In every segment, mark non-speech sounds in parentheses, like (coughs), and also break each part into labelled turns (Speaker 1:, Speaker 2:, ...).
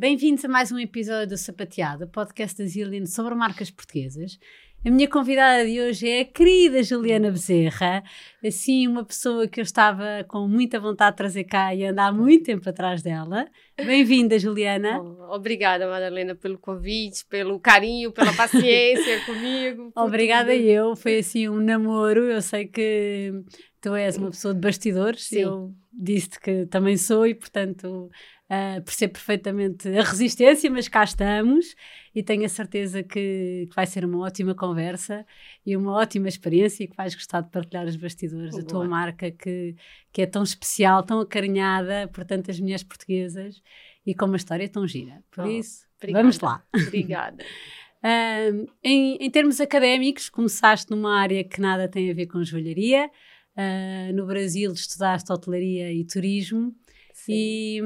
Speaker 1: Bem-vindos a mais um episódio do Sapateado, podcast da Zillian sobre marcas portuguesas. A minha convidada de hoje é a querida Juliana Bezerra, assim, uma pessoa que eu estava com muita vontade de trazer cá e andar há muito tempo atrás dela. Bem-vinda, Juliana.
Speaker 2: Oh, obrigada, Madalena, pelo convite, pelo carinho, pela paciência (laughs) comigo.
Speaker 1: Obrigada tudo. eu, foi assim um namoro. Eu sei que tu és uma pessoa de bastidores, Sim. eu disse-te que também sou e, portanto, uh, percebo perfeitamente a resistência, mas cá estamos e tenho a certeza que, que, vai ser uma ótima conversa e uma ótima experiência e que vais gostar de partilhar os bastidores da tua marca que, que é tão especial, tão acarinhada por tantas mulheres portuguesas e com uma história tão gira. Por oh, isso, obrigada. vamos lá.
Speaker 2: Obrigada.
Speaker 1: Uh, (laughs) em, em, termos académicos, começaste numa área que nada tem a ver com joalharia. Uh, no Brasil estudaste hotelaria e turismo. Sim. E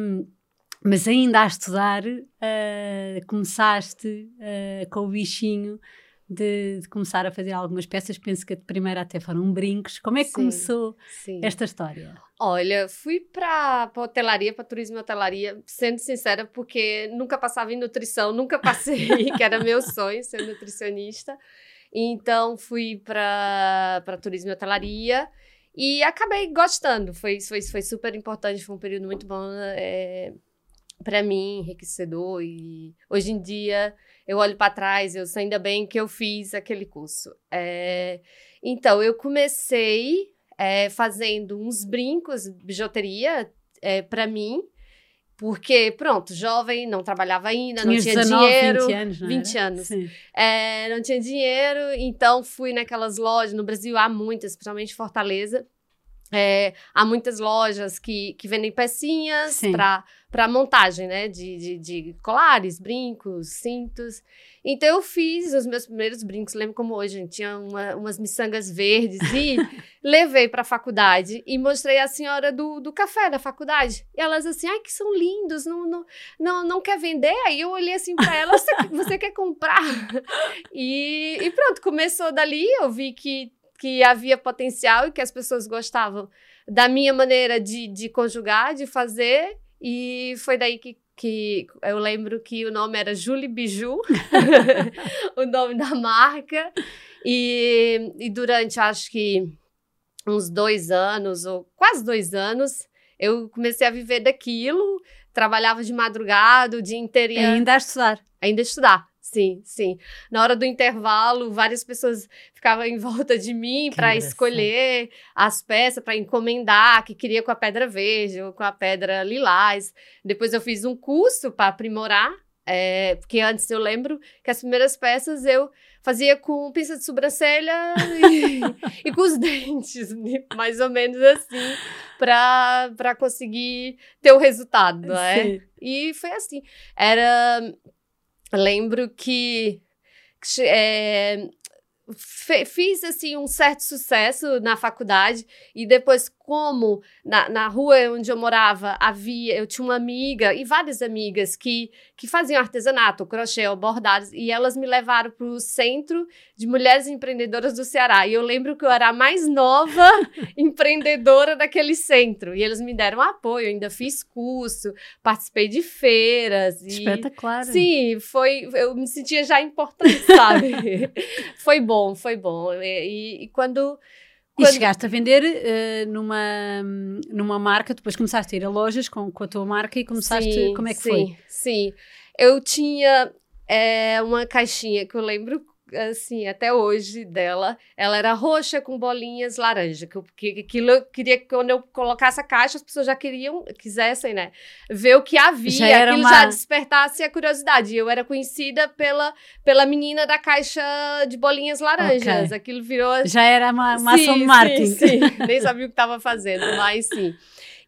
Speaker 1: mas ainda a estudar, uh, começaste uh, com o bichinho de, de, começar a fazer algumas peças. Penso que de primeira até foram brincos. Como é que sim, começou sim. esta história?
Speaker 2: Olha, fui para hotelaria, para turismo e hotelaria, sendo sincera, porque nunca passava em nutrição, nunca passei, (laughs) que era meu sonho ser nutricionista. Então fui para turismo e hotelaria. E acabei gostando, foi, foi, foi super importante, foi um período muito bom é, para mim enriquecedor e hoje em dia eu olho para trás, eu sei ainda bem que eu fiz aquele curso. É, então eu comecei é, fazendo uns brincos, bijuteria é, para mim, porque, pronto, jovem, não trabalhava ainda,
Speaker 1: Tinha
Speaker 2: não tinha
Speaker 1: 19,
Speaker 2: dinheiro.
Speaker 1: 20 anos, não
Speaker 2: 20 era? anos. É, não tinha dinheiro, então fui naquelas lojas, no Brasil há muitas, principalmente Fortaleza, é, há muitas lojas que, que vendem pecinhas para montagem, né? De, de, de, colares, brincos, cintos. Então eu fiz os meus primeiros brincos, lembro como hoje, gente, tinha uma, umas miçangas verdes e (laughs) levei para a faculdade e mostrei à senhora do, do café da faculdade. E elas assim, ai, que são lindos, não, não, não, não quer vender? Aí eu olhei assim para ela, você, você quer comprar? (laughs) E, e pronto, começou dali, eu vi que que havia potencial e que as pessoas gostavam da minha maneira de, de conjugar, de fazer, e foi daí que, que eu lembro que o nome era Julie Biju, (laughs) o nome da marca, e, e durante acho que uns dois anos, ou quase dois anos, eu comecei a viver daquilo, trabalhava de madrugada, o dia inteiro.
Speaker 1: Ainda a estudar.
Speaker 2: Ainda a estudar. Sim, sim. Na hora do intervalo, várias pessoas ficavam em (laughs) volta de mim para escolher as peças, para encomendar, que queria com a pedra verde ou com a pedra lilás. Depois eu fiz um curso para aprimorar, é, porque antes eu lembro que as primeiras peças eu fazia com pinça de sobrancelha e, (laughs) e com os dentes, (laughs) mais ou menos assim, para conseguir ter o resultado, não é? Sim. E foi assim. Era lembro que é, fiz assim um certo sucesso na faculdade e depois como na, na rua onde eu morava havia, eu tinha uma amiga e várias amigas que, que faziam artesanato, crochê, bordados, e elas me levaram para o Centro de Mulheres Empreendedoras do Ceará. E eu lembro que eu era a mais nova (laughs) empreendedora daquele centro. E eles me deram apoio, ainda fiz curso, participei de feiras. E,
Speaker 1: Espetacular.
Speaker 2: Sim, foi, eu me sentia já importante, sabe? (laughs) foi bom, foi bom. e, e, e quando
Speaker 1: quando... E chegaste a vender uh, numa, numa marca, depois começaste a ir a lojas com, com a tua marca e começaste. Sim, como é que
Speaker 2: sim,
Speaker 1: foi?
Speaker 2: Sim, eu tinha é, uma caixinha que eu lembro assim, até hoje dela, ela era roxa com bolinhas laranja, que, que aquilo eu queria que quando eu colocasse a caixa, as pessoas já queriam, quisessem, né, ver o que havia, já aquilo uma... já despertasse a curiosidade. Eu era conhecida pela, pela menina da caixa de bolinhas laranjas, okay. aquilo virou...
Speaker 1: Já era uma, uma sim.
Speaker 2: Sim, sim. nem (laughs) sabia o que estava fazendo, mas sim.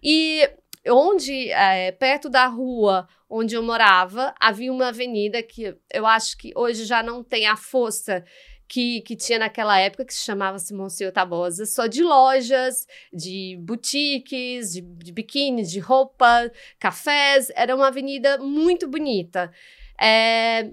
Speaker 2: E onde, é, perto da rua onde eu morava, havia uma avenida que eu acho que hoje já não tem a força que, que tinha naquela época, que se chamava Monsenhor Tabosa, só de lojas, de boutiques, de, de biquínis, de roupa, cafés. Era uma avenida muito bonita. É,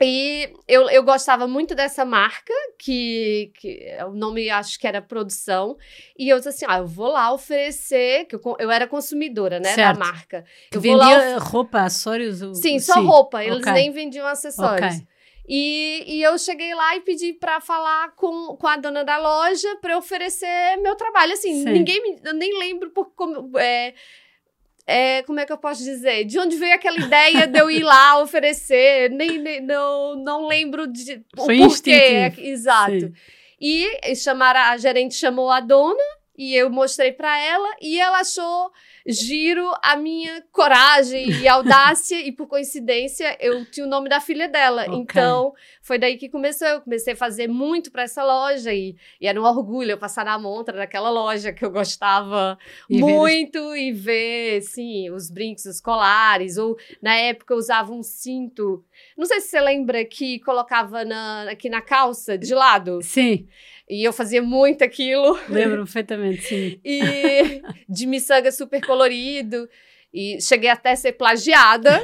Speaker 2: E eu, eu gostava muito dessa marca, que, que o nome acho que era produção. E eu disse assim: ah, eu vou lá oferecer, que eu, eu era consumidora, né, certo. da marca.
Speaker 1: Eu vendia
Speaker 2: roupa,
Speaker 1: acessórios?
Speaker 2: Sim, só Sim. roupa. Eles okay. nem vendiam acessórios. Okay. E, e eu cheguei lá e pedi para falar com, com a dona da loja para oferecer meu trabalho. Assim, Sim. ninguém me. Eu nem lembro por como. É, é, como é que eu posso dizer? De onde veio aquela ideia de eu ir lá (laughs) oferecer? Nem, nem não, não lembro de
Speaker 1: Foi o porquê.
Speaker 2: Exato. Sim. E chamaram, a gerente chamou a dona e eu mostrei para ela e ela achou giro a minha coragem e (laughs) audácia, e por coincidência eu tinha o nome da filha dela. Okay. Então, foi daí que começou. Eu comecei a fazer muito para essa loja e, e, era um orgulho eu passar na montra daquela loja que eu gostava e muito ver... e ver, sim, os brincos, os colares. Ou na época eu usava um cinto. Não sei se você lembra que colocava na, aqui na calça de lado.
Speaker 1: Sim.
Speaker 2: E eu fazia muito aquilo.
Speaker 1: Lembro perfeitamente, sim. (laughs)
Speaker 2: e de miçanga super colorido. E cheguei até a ser plagiada.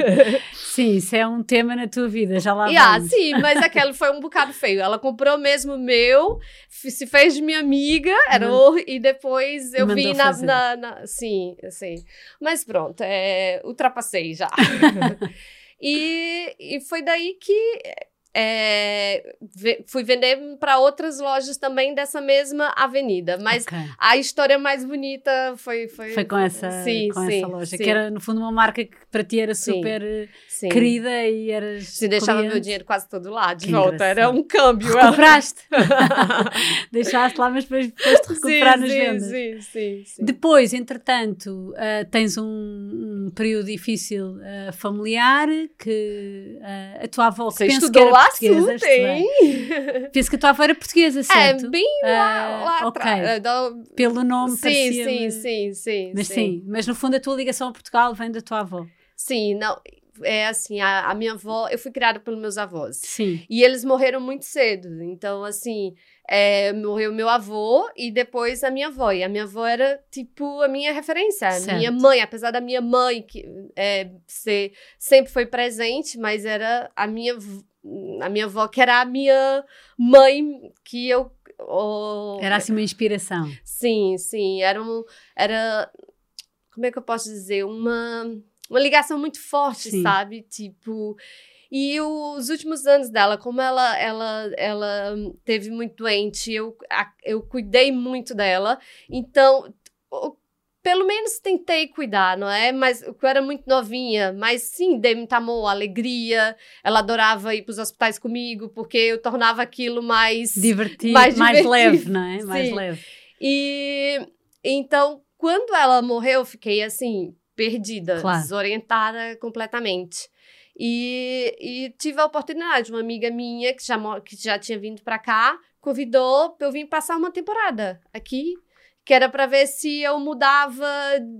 Speaker 2: (laughs)
Speaker 1: Sim, isso é um tema na tua vida, já lá
Speaker 2: yeah, Sim, mas aquele foi um bocado feio. Ela comprou mesmo meu, se fez de minha amiga, era uhum. e depois eu vi na, na, na, Sim, assim. Mas pronto, é, ultrapassei já. (laughs) e, e foi daí que é, fui vender para outras lojas também dessa mesma avenida. Mas okay. a história mais bonita foi. Foi,
Speaker 1: foi com, essa, sim, com sim, essa loja, sim. que era no fundo uma marca que para ti era super sim, querida e eras.
Speaker 2: Se deixava meu dinheiro quase todo lá de que volta, engraçado. era um câmbio.
Speaker 1: Recuperaste? (laughs) Deixaste lá, mas depois foste recuperar nas vendas.
Speaker 2: Sim, sim, sim.
Speaker 1: Depois, entretanto, uh, tens um, um, período difícil uh, familiar que uh, a tua avó que penso que era lá portuguesa. Tem. Penso que a tua avó era portuguesa, é, certo?
Speaker 2: É, bem lá, lá
Speaker 1: okay. atrás. Pelo nome
Speaker 2: sim, sim, sim, sim.
Speaker 1: Mas sim. sim, mas no fundo a tua ligação a Portugal vem da tua avó.
Speaker 2: Sim, não é assim, a, a, minha avó, eu fui criada pelos meus avós.
Speaker 1: Sim.
Speaker 2: E eles morreram muito cedo. Então, assim, é, morreu meu avô e depois a minha avó. E a minha avó era, tipo, a minha referência. A minha mãe, apesar da minha mãe que, é, ser, sempre foi presente, mas era a minha, a minha avó que era a minha mãe que eu... Oh,
Speaker 1: era assim uma inspiração.
Speaker 2: Sim, sim. Era um... Era... Como é que eu posso dizer? Uma uma ligação muito forte, Sim. sabe? Tipo. E os últimos anos dela, como ela, ela, ela teve muito doente, eu, eu cuidei muito dela. Então, pelo menos tentei cuidar, não é? Mas eu era muito novinha, mas sim, dei muito amor, alegria. Ela adorava ir para os hospitais comigo, porque eu tornava aquilo mais
Speaker 1: divertido, mais, divertido. mais leve, não é? (laughs) Mais sim. leve.
Speaker 2: E então, quando ela morreu, eu fiquei assim, perdida, claro. desorientada completamente. E, e, tive a oportunidade, uma amiga minha que já, que já tinha vindo para cá, convidou para eu vir passar uma temporada aqui, que era para ver se eu mudava,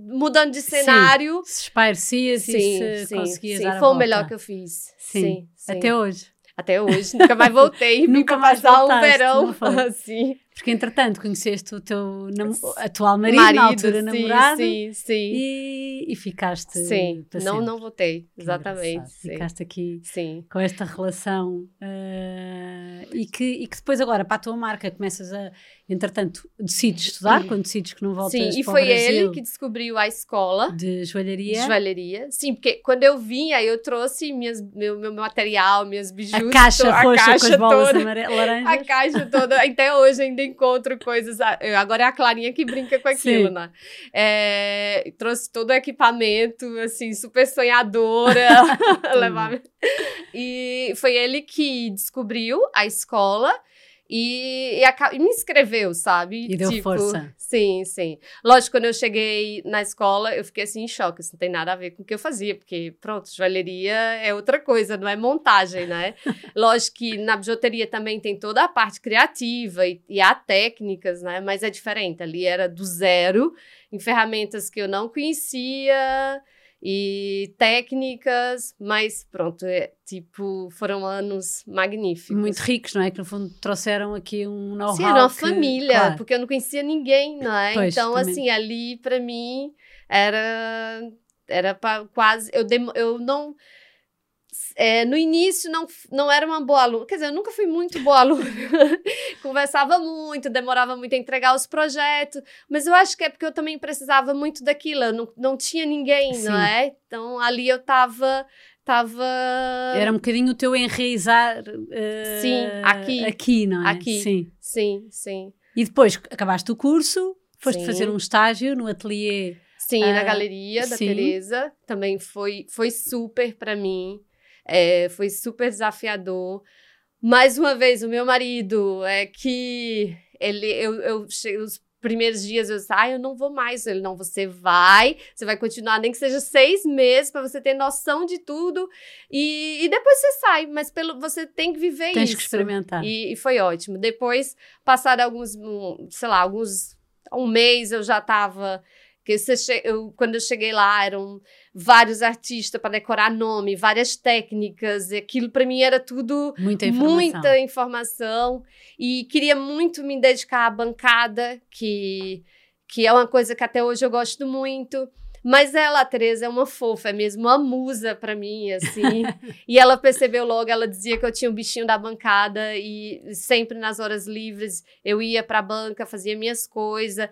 Speaker 2: mudando de cenário.
Speaker 1: Sim, se espairecia, se, sim, conseguia
Speaker 2: sim, foi o melhor que eu fiz. Sim, sim,
Speaker 1: sim. até hoje.
Speaker 2: Até hoje, nunca mais voltei. (laughs) nunca mais passar um verão assim. (laughs)
Speaker 1: Porque, entretanto, conheceste o teu atual marido, marido, na altura sim, namorado.
Speaker 2: Sim, sim.
Speaker 1: E, e ficaste.
Speaker 2: Sim, não, não votei, exatamente.
Speaker 1: Ficaste aqui
Speaker 2: sim.
Speaker 1: com esta relação. Uh, e, que, e que depois, agora, para a tua marca, começas a. Entretanto, decides estudar, sim. quando decides que não voltas
Speaker 2: Sim,
Speaker 1: e
Speaker 2: foi ele que descobriu a escola.
Speaker 1: De joalharia.
Speaker 2: De joalharia. Sim, porque quando eu vinha, eu trouxe minhas, meu, meu material, minhas bijus.
Speaker 1: A caixa a roxa caixa com as bolas toda, laranjas.
Speaker 2: A caixa toda. Até hoje ainda encontro coisas. Agora é a Clarinha que brinca com aquilo, Sim. né? É, trouxe todo o equipamento, assim, super sonhadora. (laughs) (laughs) levar... E foi ele que descobriu a escola. E, e, e, me inscreveu, sabe?
Speaker 1: E deu tipo, força.
Speaker 2: Sim, sim. Lógico, quando eu cheguei na escola, eu fiquei assim em choque. Isso não tem nada a ver com o que eu fazia, porque, pronto, joalheria é outra coisa, não é montagem, né? (laughs) Lógico que na bijuteria também tem toda a parte criativa e, e há técnicas, né? Mas é diferente. Ali era do zero, em ferramentas que eu não conhecia e técnicas, mas pronto, é, tipo, foram anos magníficos.
Speaker 1: Muito ricos, não é? Que no fundo trouxeram aqui um know-how.
Speaker 2: Sim, era uma que... família, claro. porque eu não conhecia ninguém, não é? Pois, então, também. assim, ali para mim era era para quase eu, dem, eu não é, no início não, não era uma boa aluna, quer dizer, eu nunca fui muito boa aluna, (laughs) conversava muito, demorava muito a entregar os projetos, mas eu acho que é porque eu também precisava muito daquilo, eu não, não tinha ninguém, Sim. não é? Então ali eu tava estava.
Speaker 1: Era um bocadinho o teu enraizar. Uh,
Speaker 2: sim, aqui.
Speaker 1: Aqui, não é?
Speaker 2: Aqui. Sim, sim. sim.
Speaker 1: E depois acabaste o curso, foste sim. fazer um estágio no ateliê.
Speaker 2: Sim, uh, na galeria da sim. Teresa. Também foi, foi super para mim. É, foi super desafiador. Mais uma vez, o meu marido é que ele, eu, eu, os primeiros dias eu disse, ah, eu não vou mais. Ele, não, você vai, você vai continuar, nem que seja seis meses, para você ter noção de tudo. E, e depois você sai, mas pelo, você tem que viver
Speaker 1: Tens
Speaker 2: isso.
Speaker 1: que experimentar.
Speaker 2: E, e, foi ótimo. Depois, passaram alguns, sei lá, alguns. Um mês eu já estava eu, quando eu cheguei lá, eram vários artistas para decorar nome, várias técnicas, e aquilo para mim era tudo
Speaker 1: muita informação.
Speaker 2: muita informação. E queria muito me dedicar à bancada, que, que é uma coisa que até hoje eu gosto muito. Mas ela, a Tereza, é uma fofa, é mesmo uma musa para mim, assim. (laughs) e ela percebeu logo, ela dizia que eu tinha um bichinho da bancada e sempre nas horas livres eu ia para a banca, fazia minhas coisas,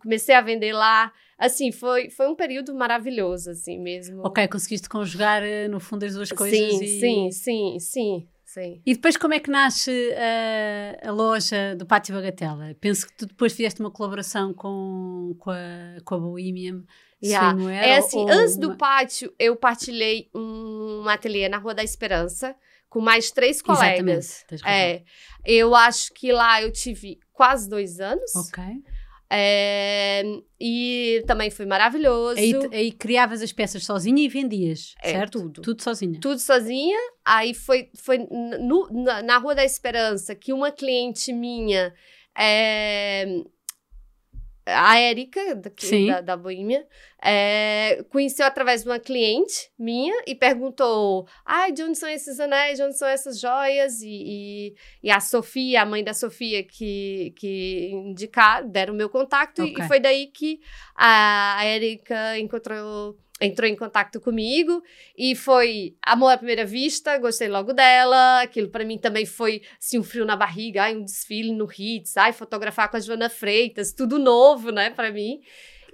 Speaker 2: comecei a vender lá. Assim, foi, foi um período maravilhoso, assim mesmo.
Speaker 1: Ok, conseguiste conjugar, eh, no fundo, as duas coisas.
Speaker 2: Sim,
Speaker 1: e...
Speaker 2: sim, sim, sim. Sim.
Speaker 1: E depois como é que nasce a, a, loja do Pátio Bagatela? Penso que tu depois fizeste uma colaboração com, com, a, com a Bohemian
Speaker 2: Yeah. Sim, é assim, antes uma... do pátio, eu partilhei um, ateliê na Rua da Esperança com mais três colegas. É, eu acho que lá eu tive quase dois anos.
Speaker 1: Ok.
Speaker 2: É, e também foi maravilhoso.
Speaker 1: Aí, aí, criavas as peças sozinha e vendias, é, certo?
Speaker 2: Tudo.
Speaker 1: Tudo sozinha.
Speaker 2: Tudo sozinha. Aí foi, foi no, na, na Rua da Esperança que uma cliente minha é, a Érica, daqui, da, da Boêmia, é, conheceu através de uma cliente minha e perguntou: ai, de onde são esses anéis, de onde são essas joias? E, e, e a Sofia, a mãe da Sofia, que, que indicaram, deram o meu contato, okay. e, foi daí que a, a Érica encontrou entrou em contato comigo e foi amor à primeira vista, gostei logo dela. Aquilo para mim também foi assim, um frio na barriga, ai, um desfile no Hits, ai, fotografar com a Joana Freitas, tudo novo, né, para mim.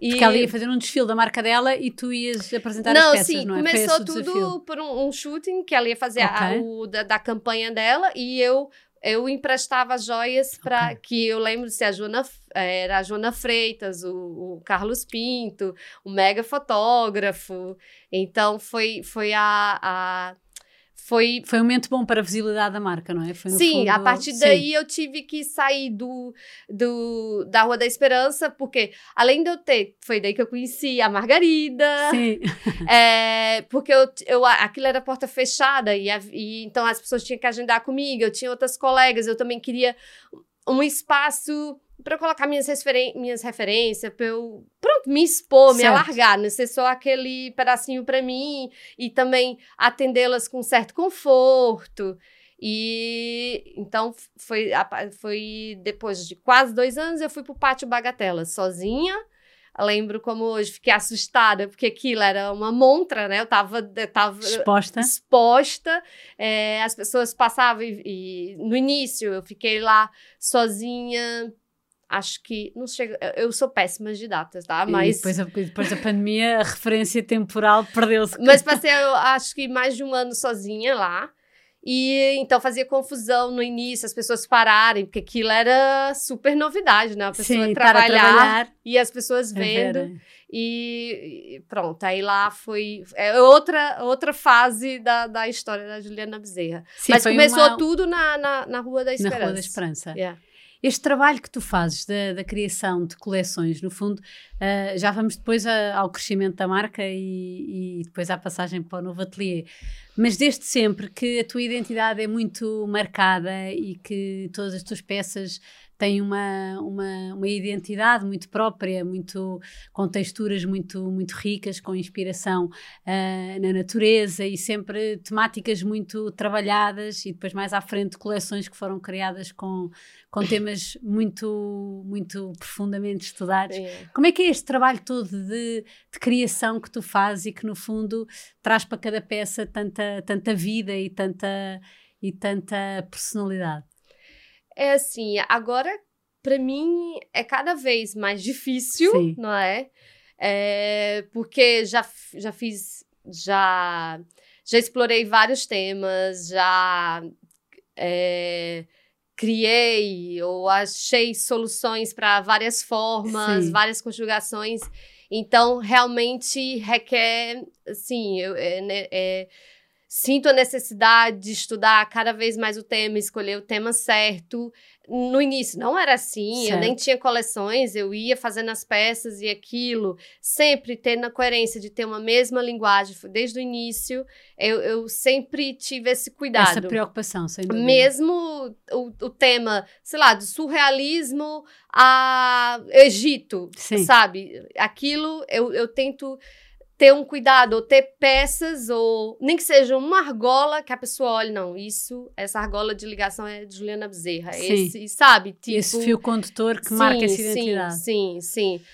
Speaker 1: E... Porque ela ia fazer um desfile da marca dela e tu ias apresentar não, as peças,
Speaker 2: sim,
Speaker 1: não
Speaker 2: é? Começou tudo por um, um, shooting que ela ia fazer okay. a, o, da, da campanha dela e eu eu emprestava joias para okay. que eu lembro se a Joana era a Joana Freitas, o, o, Carlos Pinto, o mega fotógrafo. Então foi foi a, a foi...
Speaker 1: Foi um momento bom para a visibilidade da marca, não é?
Speaker 2: sim, fundo... a partir daí Sim. eu tive que sair do, do, da Rua da Esperança, porque além de eu ter, foi daí que eu conheci a Margarida.
Speaker 1: Sim. (laughs)
Speaker 2: É, porque eu, eu, aquilo era porta fechada, e, e então as pessoas tinham que agendar comigo, eu tinha outras colegas, eu também queria um espaço para colocar minhas, referen minhas referências, para eu, pronto, me expor, certo. me alargar, não ser só aquele pedacinho para mim e também atendê-las com certo conforto. E então foi, foi depois de quase dois anos eu fui para o Pátio Bagatela sozinha. lembro como hoje fiquei assustada, porque aquilo era uma montra, né? Eu tava, eu tava
Speaker 1: exposta.
Speaker 2: exposta é, as pessoas passavam e, e no início eu fiquei lá sozinha acho que não chega. Eu sou péssima de datas, tá? Mas.
Speaker 1: E depois, depois da pandemia, a referência temporal perdeu-se.
Speaker 2: Mas passei, acho que mais de um ano sozinha lá. E então fazia confusão no início, as pessoas pararem, porque aquilo era super novidade, né? A pessoa Sim, trabalhar, trabalhar, e as pessoas é vendo. É e, e, pronto, aí lá foi é outra, outra fase da, da história da Juliana Bezerra. Sim, Mas começou uma... tudo na, na, na Rua da Esperança.
Speaker 1: Na Rua da Esperança.
Speaker 2: Yeah.
Speaker 1: Este trabalho que tu fazes da, da criação de coleções, no fundo, uh, já vamos depois a, ao crescimento da marca e, e, depois à passagem para o novo ateliê. Mas desde sempre que a tua identidade é muito marcada e que todas as tuas peças tem uma, uma, uma identidade muito própria, muito, com texturas muito, muito ricas, com inspiração uh, na natureza e sempre temáticas muito trabalhadas e depois mais à frente coleções que foram criadas com, com temas muito, muito profundamente estudados. Como é que é este trabalho todo de, de criação que tu fazes e que no fundo traz para cada peça tanta, tanta, tanta vida e tanta, e tanta personalidade?
Speaker 2: É assim, agora para mim é cada vez mais difícil, Sim. não é? é? Porque já, já fiz, já, já explorei vários temas, já é, criei ou achei soluções para várias formas, Sim. várias conjugações. Então, realmente requer, assim, eu, é, né, é, sinto a necessidade de estudar cada vez mais o tema, escolher o tema certo. No início não era assim, certo. eu nem tinha coleções, eu ia fazendo as peças e aquilo, sempre tendo a coerência de ter uma mesma linguagem, desde o início, eu, eu sempre tive esse cuidado.
Speaker 1: Essa preocupação, sem dúvida.
Speaker 2: Mesmo o, o tema, sei lá, do surrealismo a Egito, Sim. sabe? Aquilo eu, eu tento ter um cuidado, ou ter peças, ou nem que seja uma argola que a pessoa olhe, não, isso, essa argola de ligação é de Juliana Bezerra. Sim. Esse, sabe?
Speaker 1: Tipo, esse fio condutor que sim, marca essa identidade.
Speaker 2: Sim, sim, sim.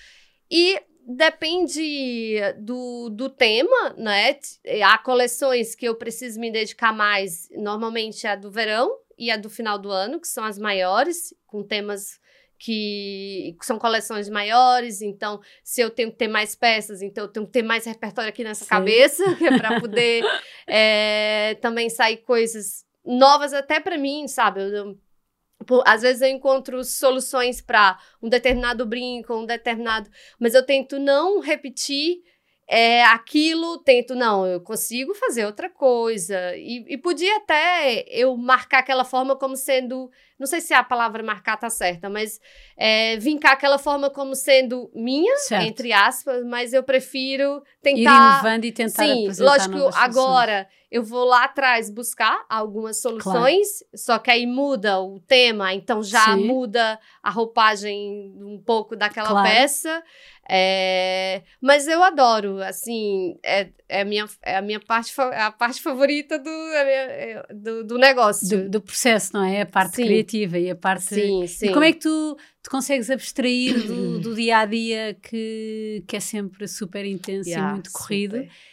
Speaker 2: E depende do, do tema, né? Há coleções que eu preciso me dedicar mais, normalmente é a do verão e a do final do ano, que são as maiores, com temas que são coleções maiores, então se eu tenho que ter mais peças, então eu tenho que ter mais repertório aqui nessa Sim. cabeça, que é para (laughs) poder é, também sair coisas novas até para mim, sabe? Eu, eu, às vezes eu encontro soluções para um determinado brinco, um determinado, mas eu tento não repetir é aquilo, tento, não, eu consigo fazer outra coisa. E, e, podia até eu marcar aquela forma como sendo, não sei se a palavra marcar tá certa, mas é, vincar aquela forma como sendo minha, certo. entre aspas, mas eu prefiro tentar. Ir
Speaker 1: inovando e tentar
Speaker 2: Sim, lógico, agora eu vou lá atrás buscar algumas soluções, claro. só que aí muda o tema, então já Sim. muda a roupagem um pouco daquela claro. peça. É, mas eu adoro, assim, é, é, a, minha, é a minha parte, a parte favorita do, minha, é, do, do, negócio.
Speaker 1: Do, do, processo, não é? A parte sim. criativa e a parte... Sim, sim. E como é que tu, tu consegues abstrair do, (coughs) do dia a dia que, que é sempre super intenso yeah, e muito corrido? Super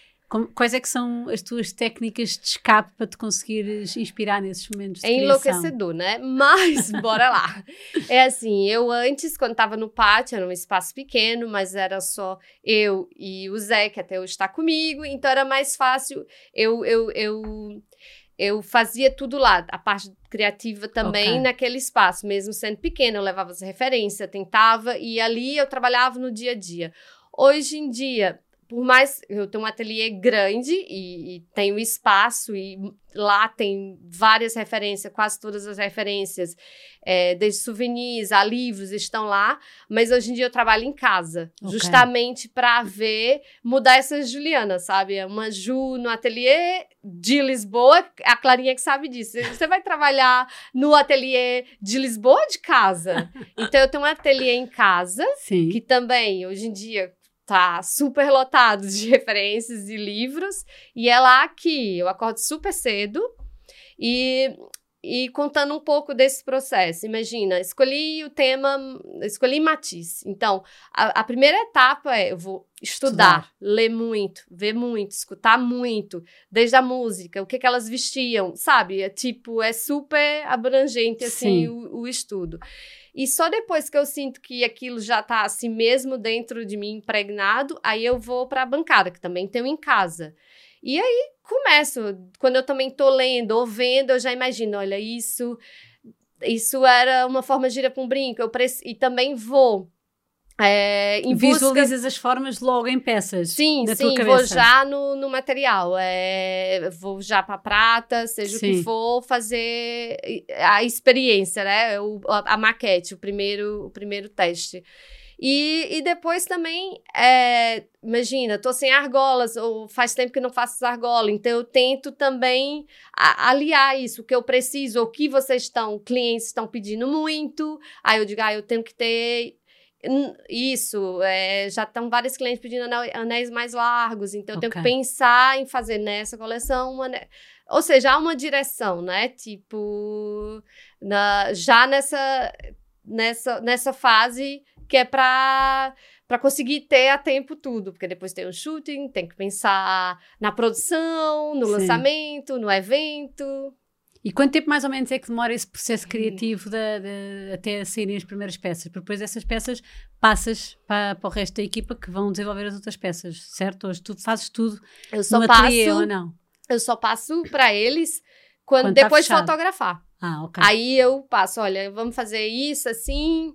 Speaker 1: quais é que são as tuas técnicas de escape para te conseguires inspirar nesses momentos de É
Speaker 2: enlouquecedor, né? Mas, (laughs) bora lá. É assim, eu antes, quando estava no pátio, era um espaço pequeno, mas era só eu e o Zé, que até hoje está comigo, então era mais fácil. Eu, eu, eu, eu fazia tudo lá, a parte criativa também okay. naquele espaço, mesmo sendo pequeno, eu levava as referências, tentava, e ali eu trabalhava no dia a dia. Hoje em dia, por mais eu tenho um ateliê grande e, e tenho espaço e lá tem várias referências, quase todas as referências, é, desde souvenirs a livros estão lá, mas hoje em dia eu trabalho em casa, okay. justamente para ver mudar essa Juliana, sabe? É uma Ju no ateliê de Lisboa, a Clarinha que sabe disso. Você vai trabalhar no ateliê de Lisboa de casa. (laughs) Então eu tenho um ateliê em casa, Sim. que também hoje em dia tá super lotado de (laughs) referências e livros. E é lá que eu acordo super cedo e, e contando um pouco desse processo. Imagina, escolhi o tema, escolhi Matisse. Então, a, a primeira etapa é eu vou estudar, estudar, ler muito, ver muito, escutar muito, desde a música, o que, que elas vestiam, sabe? É tipo, é super abrangente assim o, o estudo. E só depois que eu sinto que aquilo já tá assim mesmo dentro de mim impregnado, aí eu vou para a bancada, que também tenho em casa. E aí começo, quando eu também tô lendo ou vendo, eu já imagino, olha, isso isso era uma forma de ir para um brinco, eu e também vou é,
Speaker 1: Visualizas busca... as formas logo em peças.
Speaker 2: Sim, sim, vou já no, no material. É, vou já para prata, seja sim. o que for, fazer a experiência, né? O, a, a, maquete, o primeiro, o primeiro teste. E, e depois também, é, imagina, tô sem argolas, ou faz tempo que não faço argola, então eu tento também aliar isso, o que eu preciso, o que vocês estão, clientes estão pedindo muito, aí eu digo, ah, eu tenho que ter isso, é, já estão vários clientes pedindo anéis mais largos, então okay. eu tenho que pensar em fazer nessa coleção uma. Ou seja, há uma direção, né? Tipo, na, já nessa, nessa, nessa fase que é para para conseguir ter a tempo tudo, porque depois tem o shooting, tem que pensar na produção, no Sim. lançamento, no evento.
Speaker 1: E quanto tempo mais ou menos é que demora esse processo criativo de, de, até saírem as primeiras peças? Porque depois essas peças passas para, para o resto da equipa que vão desenvolver as outras peças, certo? Hoje tu fazes tudo
Speaker 2: eu só passo, ou não? Eu só passo para eles quando, quando tá depois tá de fotografar.
Speaker 1: Ah, ok.
Speaker 2: Aí eu passo, olha, vamos fazer isso assim,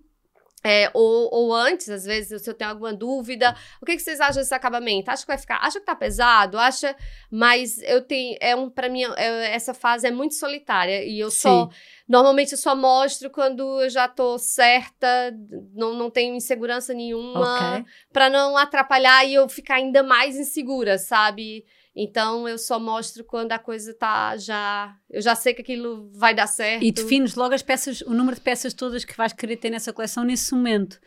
Speaker 2: é, ou, ou, antes, às vezes, se eu tenho alguma dúvida, o que, que vocês acham desse acabamento? Acha que vai ficar? Acha que tá pesado? Acha? Mas eu tenho, é um, para mim, é, essa fase é muito solitária e eu Sim. só, normalmente eu só mostro quando eu já tô certa, não, não tenho insegurança nenhuma, okay. para não atrapalhar e eu ficar ainda mais insegura, sabe? Então eu só mostro quando a coisa tá já. Eu já sei que aquilo vai dar certo.
Speaker 1: E defines logo as peças, o número de peças todas que vais querer ter nessa coleção nesse momento.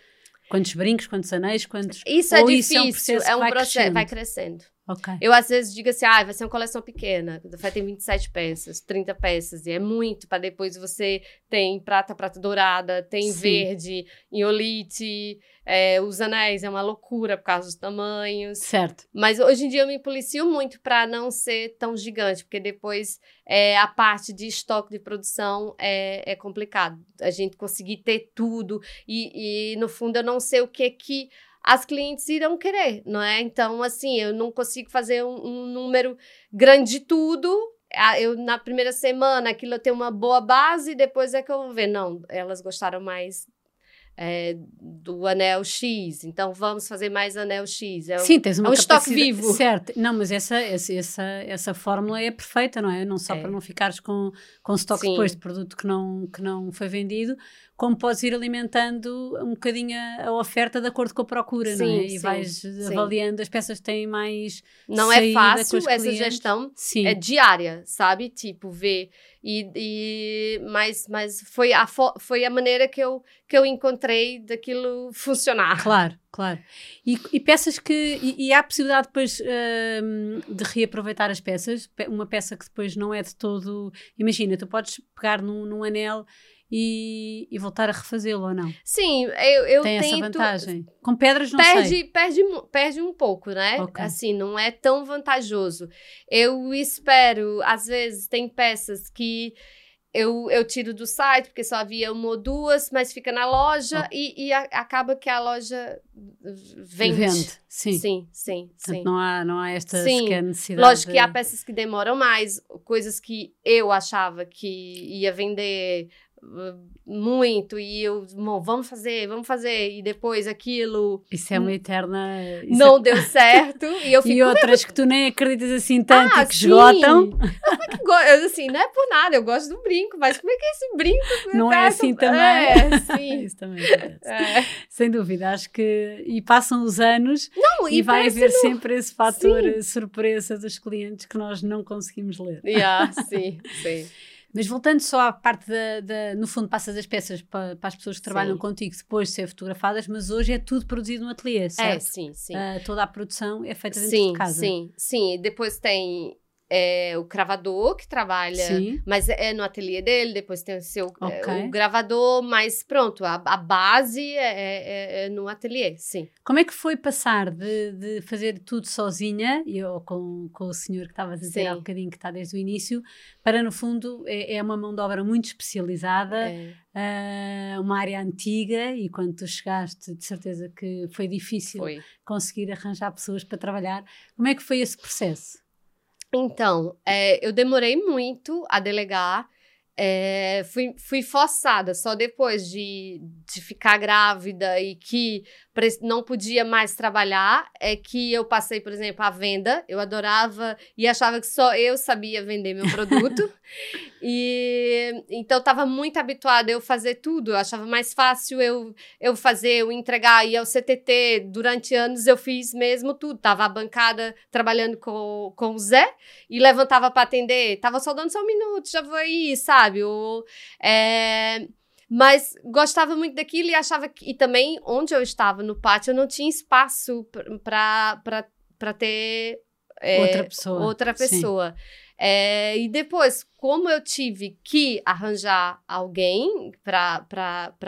Speaker 1: Quantos brincos, quantos anéis, quantos.
Speaker 2: Isso é difícil, isso é um processo, é um vai, processo crescendo. vai crescendo.
Speaker 1: Okay.
Speaker 2: Eu às vezes digo assim, ah, vai ser uma coleção pequena, vai ter 27 peças, 30 peças, e é muito para depois você tem prata, prata dourada, tem Sim. verde, iolite, é, os anéis, é uma loucura por causa dos tamanhos.
Speaker 1: Certo.
Speaker 2: Mas hoje em dia eu me policio muito para não ser tão gigante, porque depois é, a parte de estoque de produção é, é complicado. A gente conseguir ter tudo, e, e no fundo eu não sei o que que as clientes irão querer, não é? Então, assim, eu não consigo fazer um, um número grande de tudo. Eu, na primeira semana, aquilo tenho uma boa base, depois é que eu vou ver. Não, elas gostaram mais é, do anel X, então vamos fazer mais anel X. É
Speaker 1: Sim, tens uma
Speaker 2: é um estoque vivo.
Speaker 1: Certo, não, mas essa, essa, essa, essa fórmula é perfeita, não é? Não só é. para não ficares com, com estoque Sim. depois de produto que não, que não foi vendido, como podes ir alimentando um bocadinho a, oferta de acordo com a procura, sim, não é? E sim, vais sim. avaliando as peças que têm mais.
Speaker 2: Não é fácil essa gestão, sim. é diária, sabe? Tipo, ver. E, e, mas mas foi, a, foi a maneira que eu, que eu encontrei daquilo funcionar.
Speaker 1: Claro, claro. E, e peças que. E, e, há a possibilidade depois uh, de reaproveitar as peças? Uma peça que depois não é de todo. Imagina, tu podes pegar num, num anel e, e voltar a refazê-lo ou não?
Speaker 2: Sim, eu, eu
Speaker 1: Tem
Speaker 2: tento...
Speaker 1: essa vantagem. Com pedras não
Speaker 2: perde,
Speaker 1: sei.
Speaker 2: Perde, perde um pouco, né? Okay. Assim, não é tão vantajoso. Eu espero, às vezes, tem peças que eu, eu tiro do site, porque só havia uma ou duas, mas fica na loja oh. e, e a, acaba que a loja vende. Vende,
Speaker 1: sim.
Speaker 2: Sim, sim, sim.
Speaker 1: Não há, não há esta sim. necessidade.
Speaker 2: Lógico que há peças que demoram mais, coisas que eu achava que ia vender muito e eu, bom, vamos fazer, vamos fazer e depois aquilo.
Speaker 1: Isso é uma eterna.
Speaker 2: Não é... deu certo e eu (laughs) fico.
Speaker 1: E outras que tu nem acreditas assim tanto ah, que sim. esgotam.
Speaker 2: Como é que eu, assim, não é por nada, eu gosto do brinco, mas como é que é esse brinco?
Speaker 1: Não é assim também.
Speaker 2: É, sim. (laughs)
Speaker 1: Isso também É. Sem dúvida, acho que. E passam os anos não, e, e vai haver no... sempre esse fator sim. surpresa dos clientes que nós não conseguimos ler.
Speaker 2: Yeah, sim, sim.
Speaker 1: Mas voltando só à parte da, da no fundo, passas as peças para, para as pessoas que trabalham sim. contigo depois de ser fotografadas, mas hoje é tudo produzido no ateliê, é, certo?
Speaker 2: É, sim, sim.
Speaker 1: Uh, toda a produção é feita dentro
Speaker 2: sim,
Speaker 1: de casa.
Speaker 2: Sim, sim. Depois tem é, o cravador que trabalha, Sim. mas é no ateliê dele, depois tem o seu é, okay. o gravador, mas pronto, a, a base é, é, é, no ateliê, sim.
Speaker 1: Como é que foi passar de, de fazer tudo sozinha, eu com, com o senhor que estavas a dizer sim. há um bocadinho que está desde o início, para no fundo é, é uma mão de obra muito especializada, uh, uma área antiga, e quando tu chegaste, de certeza que foi difícil foi. conseguir arranjar pessoas para trabalhar. Como é que foi esse processo?
Speaker 2: Então, é, eu demorei muito a delegar. É, fui, fui forçada só depois de, de ficar grávida e que não podia mais trabalhar, é que eu passei, por exemplo, a venda. Eu adorava e achava que só eu sabia vender meu produto. (laughs) e então estava muito habituada a eu fazer tudo. Eu achava mais fácil eu, eu fazer, eu entregar. E ao CTT, durante anos, eu fiz mesmo tudo. Tava a bancada trabalhando com, com o Zé e levantava para atender. Tava só dando só um minuto, já vou aí, sabe? O, é, mas gostava muito daquilo e achava que. E também, onde eu estava no pátio, eu não tinha espaço para ter.
Speaker 1: É, outra pessoa.
Speaker 2: Outra pessoa. É, e depois, como eu tive que arranjar alguém para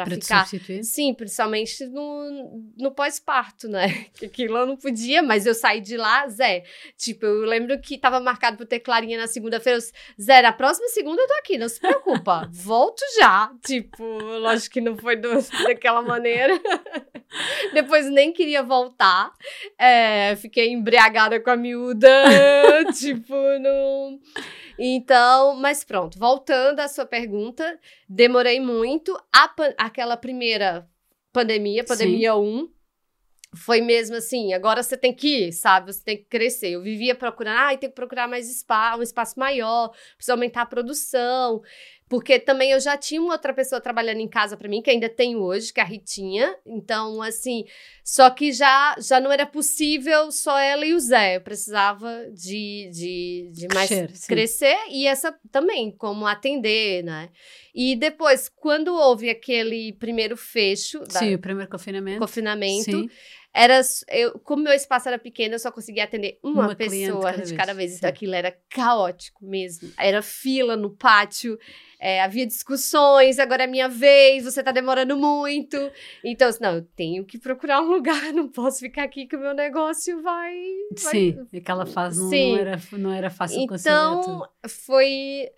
Speaker 2: ficar.
Speaker 1: Substituir.
Speaker 2: Sim, principalmente no, no pós-parto, né? (laughs) Que aquilo eu não podia, mas eu saí de lá, Zé. Tipo, eu lembro que tava marcado para ter Clarinha na segunda-feira. Zé, na próxima segunda eu tô aqui, não se preocupa. (laughs) Volto já. Tipo, lógico que não foi do, (laughs) daquela maneira. Depois nem queria voltar. É, fiquei embriagada com a miúda. tipo, não. Então, mas pronto, voltando à sua pergunta, demorei muito. A, aquela primeira pandemia, pandemia Sim. 1, foi mesmo assim, agora você tem que ir, sabe? Você tem que crescer. Eu vivia procurando, ah, tem que procurar mais espaço, um espaço maior, precisa aumentar a produção. Porque também eu já tinha uma outra pessoa trabalhando em casa para mim, que ainda tenho hoje, que é a Ritinha. Então, assim, só que já, já não era possível só ela e o Zé. Eu precisava de, de, de mais Crescer, crescer e essa também, como atender, né? E depois, quando houve aquele primeiro fecho.
Speaker 1: Sim, o primeiro confinamento.
Speaker 2: Confinamento. Sim era eu, como meu espaço era pequeno, eu só conseguia atender uma, uma pessoa cada de cada vez. vez. Então aquilo era caótico mesmo. Era fila no pátio, é, havia discussões, agora é minha vez, você tá demorando muito. Então, assim, não, eu tenho que procurar um lugar, (laughs) não posso ficar aqui que o meu negócio vai. vai...
Speaker 1: Sim, aquela fase não, não, era, não era fácil
Speaker 2: Então, foi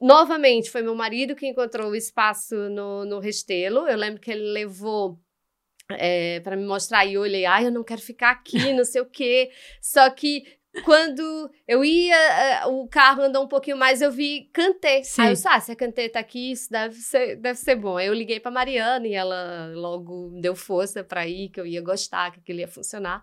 Speaker 2: novamente foi meu marido que encontrou o espaço no, no Restelo. Eu lembro que ele levou é, para me mostrar e eu olhei, ai, eu não quero ficar aqui, não sei o quê. Só que quando eu ia, uh, o carro andou um pouquinho mais, eu vi Cantê. Sim. Aí eu disse, ah, se a Cantê tá aqui, isso deve ser, deve ser bom. Aí eu liguei pra Mariana e ela logo deu força para ir, que eu ia gostar, que aquilo ia funcionar.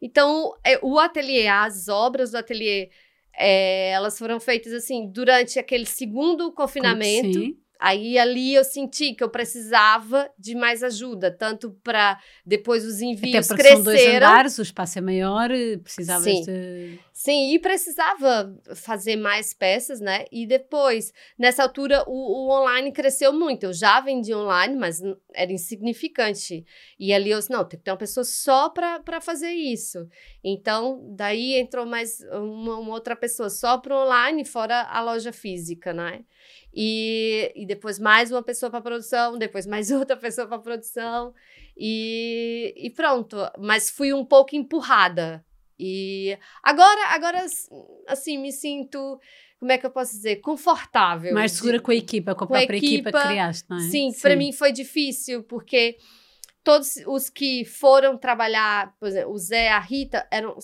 Speaker 2: Então, é, o ateliê, as obras do ateliê, é, elas foram feitas assim, durante aquele segundo confinamento. Sim. Aí ali eu senti que eu precisava de mais ajuda, tanto para depois os envios Até cresceram. São dois andares,
Speaker 1: o espaço é maior, precisava
Speaker 2: Sim.
Speaker 1: de
Speaker 2: Sim, e precisava fazer mais peças, né? E depois, nessa altura, o, o, online cresceu muito. Eu já vendi online, mas era insignificante. E ali eu disse, não, tem que ter uma pessoa só para fazer isso. Então, daí entrou mais uma, uma outra pessoa só para online, fora a loja física, né? E, e depois mais uma pessoa para produção, depois mais (laughs) outra pessoa para produção. E, e pronto. Mas fui um pouco empurrada e agora, agora, assim, me sinto como é que eu posso dizer, confortável.
Speaker 1: Mais segura de, com a equipa, com a própria equipa, equipa, que criaste, não é?
Speaker 2: Sim, sim. para mim foi difícil, porque todos os que foram trabalhar, por exemplo, o Zé, a Rita, eram.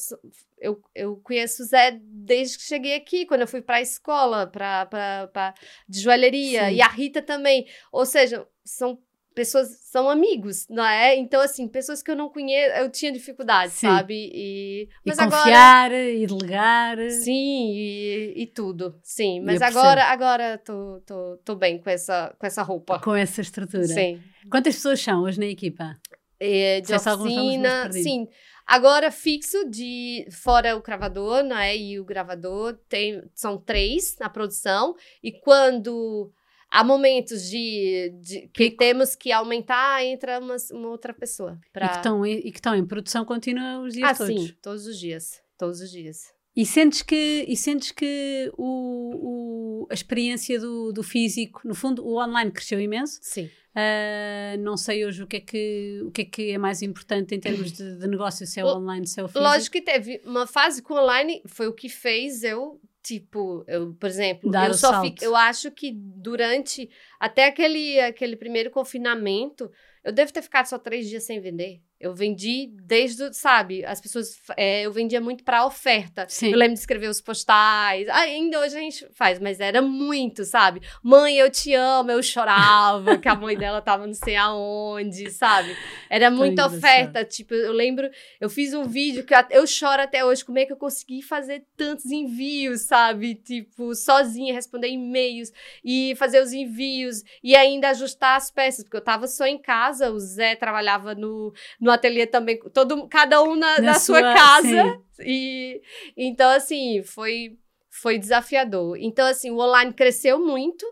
Speaker 2: Eu, eu conheço o Zé desde que cheguei aqui, quando eu fui para a escola pra, de joalheria, sim. e a Rita também. Ou seja, são pessoas são amigos, não é? Então, assim, pessoas que eu não conheço, eu tinha dificuldade, Sim. sabe?
Speaker 1: E, mas e confiar, agora, e delegar.
Speaker 2: Sim, e, e tudo. Sim, mas agora, agora tô, tô, tô bem com essa, com essa roupa.
Speaker 1: Com essa estrutura.
Speaker 2: Sim.
Speaker 1: Quantas pessoas são hoje na equipa?
Speaker 2: É, de oficina, sim. Agora, fixo de fora o cravador, né? E o gravador tem, são três na produção. E quando há momentos de, de que temos que aumentar, entra uma, uma outra pessoa.
Speaker 1: Pra... E, que estão, e que estão em produção contínua os dias
Speaker 2: ah,
Speaker 1: todos?
Speaker 2: sim, todos os dias. Todos os dias.
Speaker 1: E sentes que, e sentes que o, o, a experiência do, do físico, no fundo, o online cresceu imenso?
Speaker 2: Sim.
Speaker 1: Uh, não sei hoje o que, é que, o que é que é mais importante em termos de, de negócio, se é o online, se é o físico.
Speaker 2: Lógico que teve uma fase com online, foi o que fez eu Tipo, eu, por exemplo, Dar eu só fico, eu acho que durante até aquele, aquele primeiro confinamento, eu devo ter ficado só três dias sem vender. Eu vendi desde, sabe, as pessoas. É, eu vendia muito para oferta. Sim. Eu lembro de escrever os postais. Ainda hoje a gente faz, mas era muito, sabe? Mãe, eu te amo. Eu chorava que a mãe (laughs) dela tava não sei aonde, sabe? Era muita oferta. Tipo, eu lembro, eu fiz um vídeo que eu choro até hoje. Como é que eu consegui fazer tantos envios, sabe? Tipo, sozinha, responder e-mails e fazer os envios e ainda ajustar as peças, porque eu tava só em casa. O Zé trabalhava no no ateliê também, todo, cada um na, na, na sua, sua, casa. Sim. E então, assim, foi, foi desafiador. Então, assim, o online cresceu muito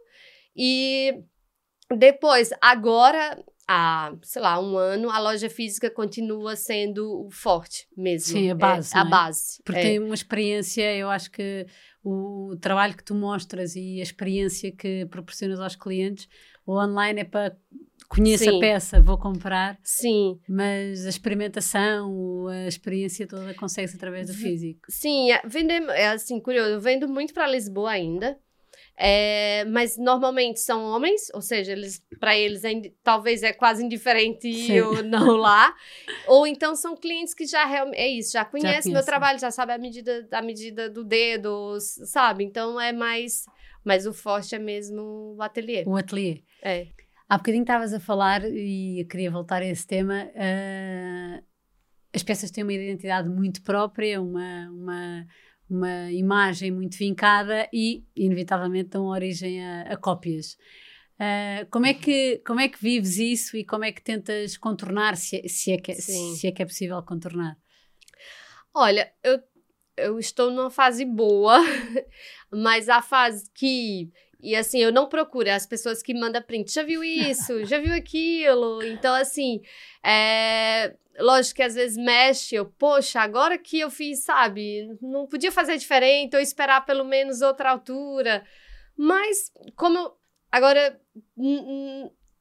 Speaker 2: e depois, agora, há, sei lá, um ano, a loja física continua sendo forte mesmo.
Speaker 1: Sim, a base.
Speaker 2: É, a
Speaker 1: é?
Speaker 2: base.
Speaker 1: Porque é. tem uma experiência, eu acho que o trabalho que tu mostras e a experiência que proporcionas aos clientes, o online é para conheço Sim. a peça, vou comprar.
Speaker 2: Sim.
Speaker 1: Mas a experimentação, a experiência toda consegue-se através do físico.
Speaker 2: Sim, é, vender, é assim, curioso, eu vendo muito para Lisboa ainda. É, mas normalmente são homens, ou seja, eles para eles é, talvez é quase indiferente ir ou não (laughs) lá. ou então são clientes que já é isso, já conhecem meu trabalho, já sabe a medida a medida do dedo, sabe? Então é mais, mas o forte é mesmo o ateliê.
Speaker 1: O ateliê.
Speaker 2: É.
Speaker 1: Há bocadinho estavas a falar e eu queria voltar a esse tema. Uh, as peças têm uma identidade muito própria, uma, uma uma imagem muito vincada e, inevitavelmente, dão origem a, a cópias. Uh, como, é que, como é que vives isso e como é que tentas contornar, se, se, é, que, é, se é que é possível contornar?
Speaker 2: Olha, eu, eu estou numa fase boa, (laughs) mas a fase que e assim, eu não procuro as pessoas que mandam print. Já viu isso? (laughs) Já viu aquilo? Então, assim, é... lógico que às vezes mexe. Eu, poxa, agora que eu fiz, sabe? Não podia fazer diferente ou esperar pelo menos outra altura. Mas, como eu... agora,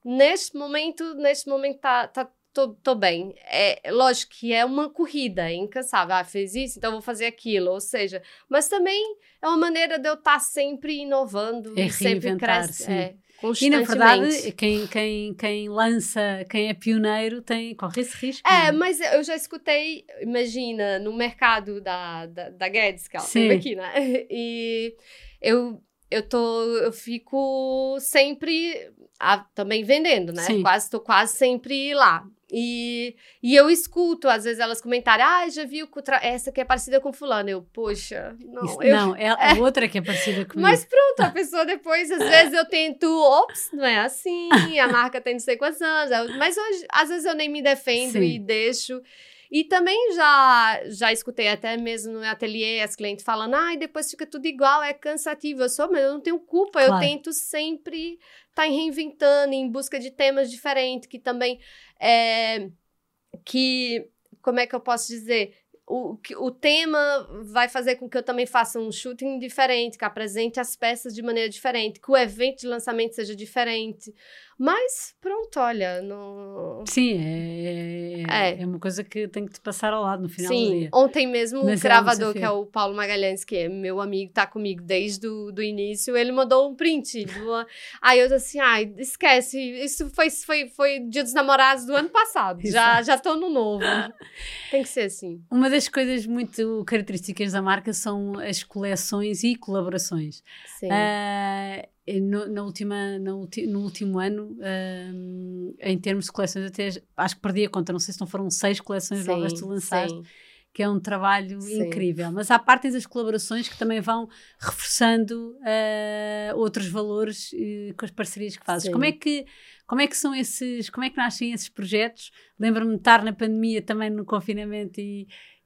Speaker 2: neste momento, neste momento tá, tá tô, tô bem. É lógico que é uma corrida, é incansável. Ah, fez isso, então vou fazer aquilo. Ou seja, mas também é uma maneira de eu estar tá sempre inovando,
Speaker 1: é
Speaker 2: sempre crescendo. É,
Speaker 1: e na verdade, quem, quem, quem lança, quem é pioneiro, tem, corre esse risco.
Speaker 2: É, mas eu já escutei, imagina, no mercado da, da, da Guedes, que ela Sim. tem aqui, né? (laughs) E eu, eu, tô, eu fico sempre a, também vendendo, né? Sim. Quase, tô quase sempre lá. E, e eu escuto, às vezes, elas comentarem, ah, já viu essa que é parecida com fulano. Eu, poxa, não.
Speaker 1: Isso,
Speaker 2: eu,
Speaker 1: não, é a (laughs) é. outra que é parecida comigo.
Speaker 2: Mas pronto, a pessoa depois, às (laughs) vezes, eu tento, ops, não é assim, a marca tem não sei quantos anos. Mas hoje, às vezes, eu nem me defendo Sim. e deixo. E também já já escutei até mesmo no ateliê as clientes falando, ai, ah, depois fica tudo igual, é cansativo. Eu sou, mas eu não tenho culpa, claro. eu tento sempre estar tá reinventando, em busca de temas diferentes, que também é, que como é que eu posso dizer? O, o tema vai fazer com que eu também faça um shooting diferente, que apresente as peças de maneira diferente, que o evento de lançamento seja diferente. Mas pronto, olha, não.
Speaker 1: Sim, é, é, é, uma coisa que tem que te passar ao lado no final Sim. do dia.
Speaker 2: Ontem mesmo Mas o gravador, é que é o Paulo Magalhães, que é meu amigo, tá comigo desde o do início, ele mandou um print. Do... Aí eu assim: ai, esquece, isso foi, foi, foi Dia dos Namorados do ano passado. (laughs) já, já tô no novo. (laughs) tem que ser assim.
Speaker 1: Uma das coisas muito características da marca são as coleções e colaborações. Sim. Uh, no, na última, no, no último ano, um, em termos de coleções, até acho que perdi a conta, não sei se não foram seis coleções sim, novas que tu lançaste, sim. que é um trabalho sim. incrível. Mas há parte das colaborações que também vão reforçando uh, outros valores uh, com as parcerias que fazes. Como é que, como é que são esses, como é que nascem esses projetos? Lembro-me de estar na pandemia também no confinamento e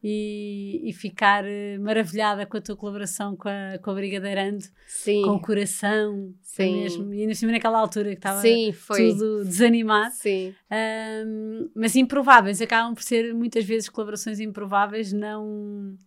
Speaker 1: e, e, ficar eh, maravilhada com a tua colaboração com a, com a Brigadeirando, Sim. com o coração, Sim. mesmo, e ainda naquela altura que estava tudo desanimado.
Speaker 2: Sim.
Speaker 1: Um, mas improváveis, acabam por ser muitas vezes colaborações improváveis, não,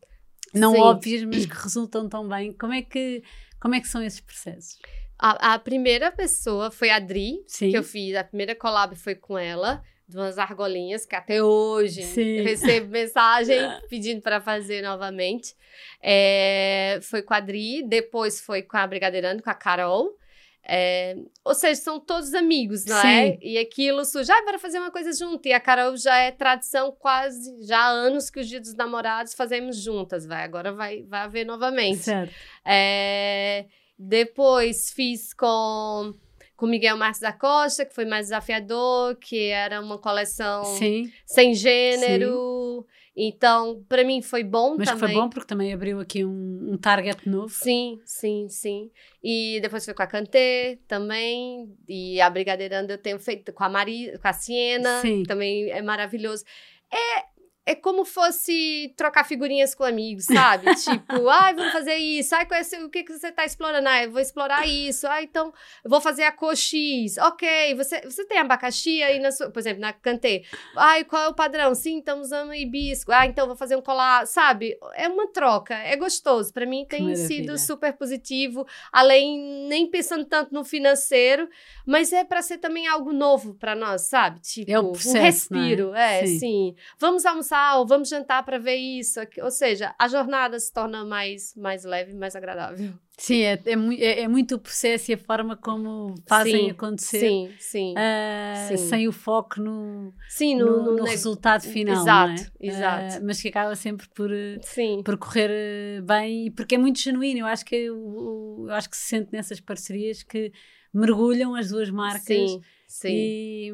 Speaker 1: não óbvias, mas que resultam tão bem. Como é que, como é que são esses processos?
Speaker 2: A, a primeira pessoa foi a Adri, Sim. que eu fiz, a primeira collab foi com ela de umas argolinhas que até hoje Sim. recebo (laughs) mensagem pedindo para fazer novamente. É, foi com a Adri, depois foi com a Brigadeirando, com a Carol. É, ou seja, são todos amigos, não é? Sim. é? E aquilo surge, ah, bora fazer uma coisa junto. E a Carol já é tradição quase, já há anos que os dias dos namorados fazemos juntas, vai. Agora vai, vai haver novamente.
Speaker 1: Certo.
Speaker 2: É, depois fiz com com Miguel Marques da Costa, que foi mais desafiador, que era uma coleção Sim. sem gênero. Sim. Então, para mim foi bom
Speaker 1: Mas
Speaker 2: também.
Speaker 1: Mas foi bom porque também abriu aqui um, um, target novo.
Speaker 2: Sim, sim, sim. E depois foi com a Cantê também. E a Brigadeirando eu tenho feito com a Maria, com a Siena. Sim. Também é maravilhoso. É, é como fosse trocar figurinhas com amigos, sabe? (laughs) tipo, ai, vamos fazer isso. Ai, conhece, o que, que você tá explorando? Ah, eu vou explorar isso. Ah, então, eu vou fazer a cor X. Ok, você, você tem abacaxi aí na sua... Por exemplo, na Cantê. Ai, qual é o padrão? Sim, estamos usando hibisco. Ah, então vou fazer um colar. Sabe? É uma troca. É gostoso. Para mim tem sido super positivo. Além, nem pensando tanto no financeiro, mas é para ser também algo novo para nós, sabe? Tipo, é um, processo, um respiro. É, é sim. sim. Vamos almoçar ou vamos jantar para ver isso. Ou seja, a jornada se torna mais, mais leve, mais agradável.
Speaker 1: Sim, é, é, é, é, muito o processo e a forma como fazem
Speaker 2: sim,
Speaker 1: acontecer.
Speaker 2: Sim, sim,
Speaker 1: uh,
Speaker 2: sim,
Speaker 1: Sem o foco no,
Speaker 2: sim,
Speaker 1: no, no, no resultado final. Exato,
Speaker 2: é? exato.
Speaker 1: Uh, mas que acaba sempre por, sim. por correr bem e porque é muito genuíno. Eu acho que, eu, eu acho que se sente nessas parcerias que mergulham as duas marcas.
Speaker 2: Sim
Speaker 1: Sim. E,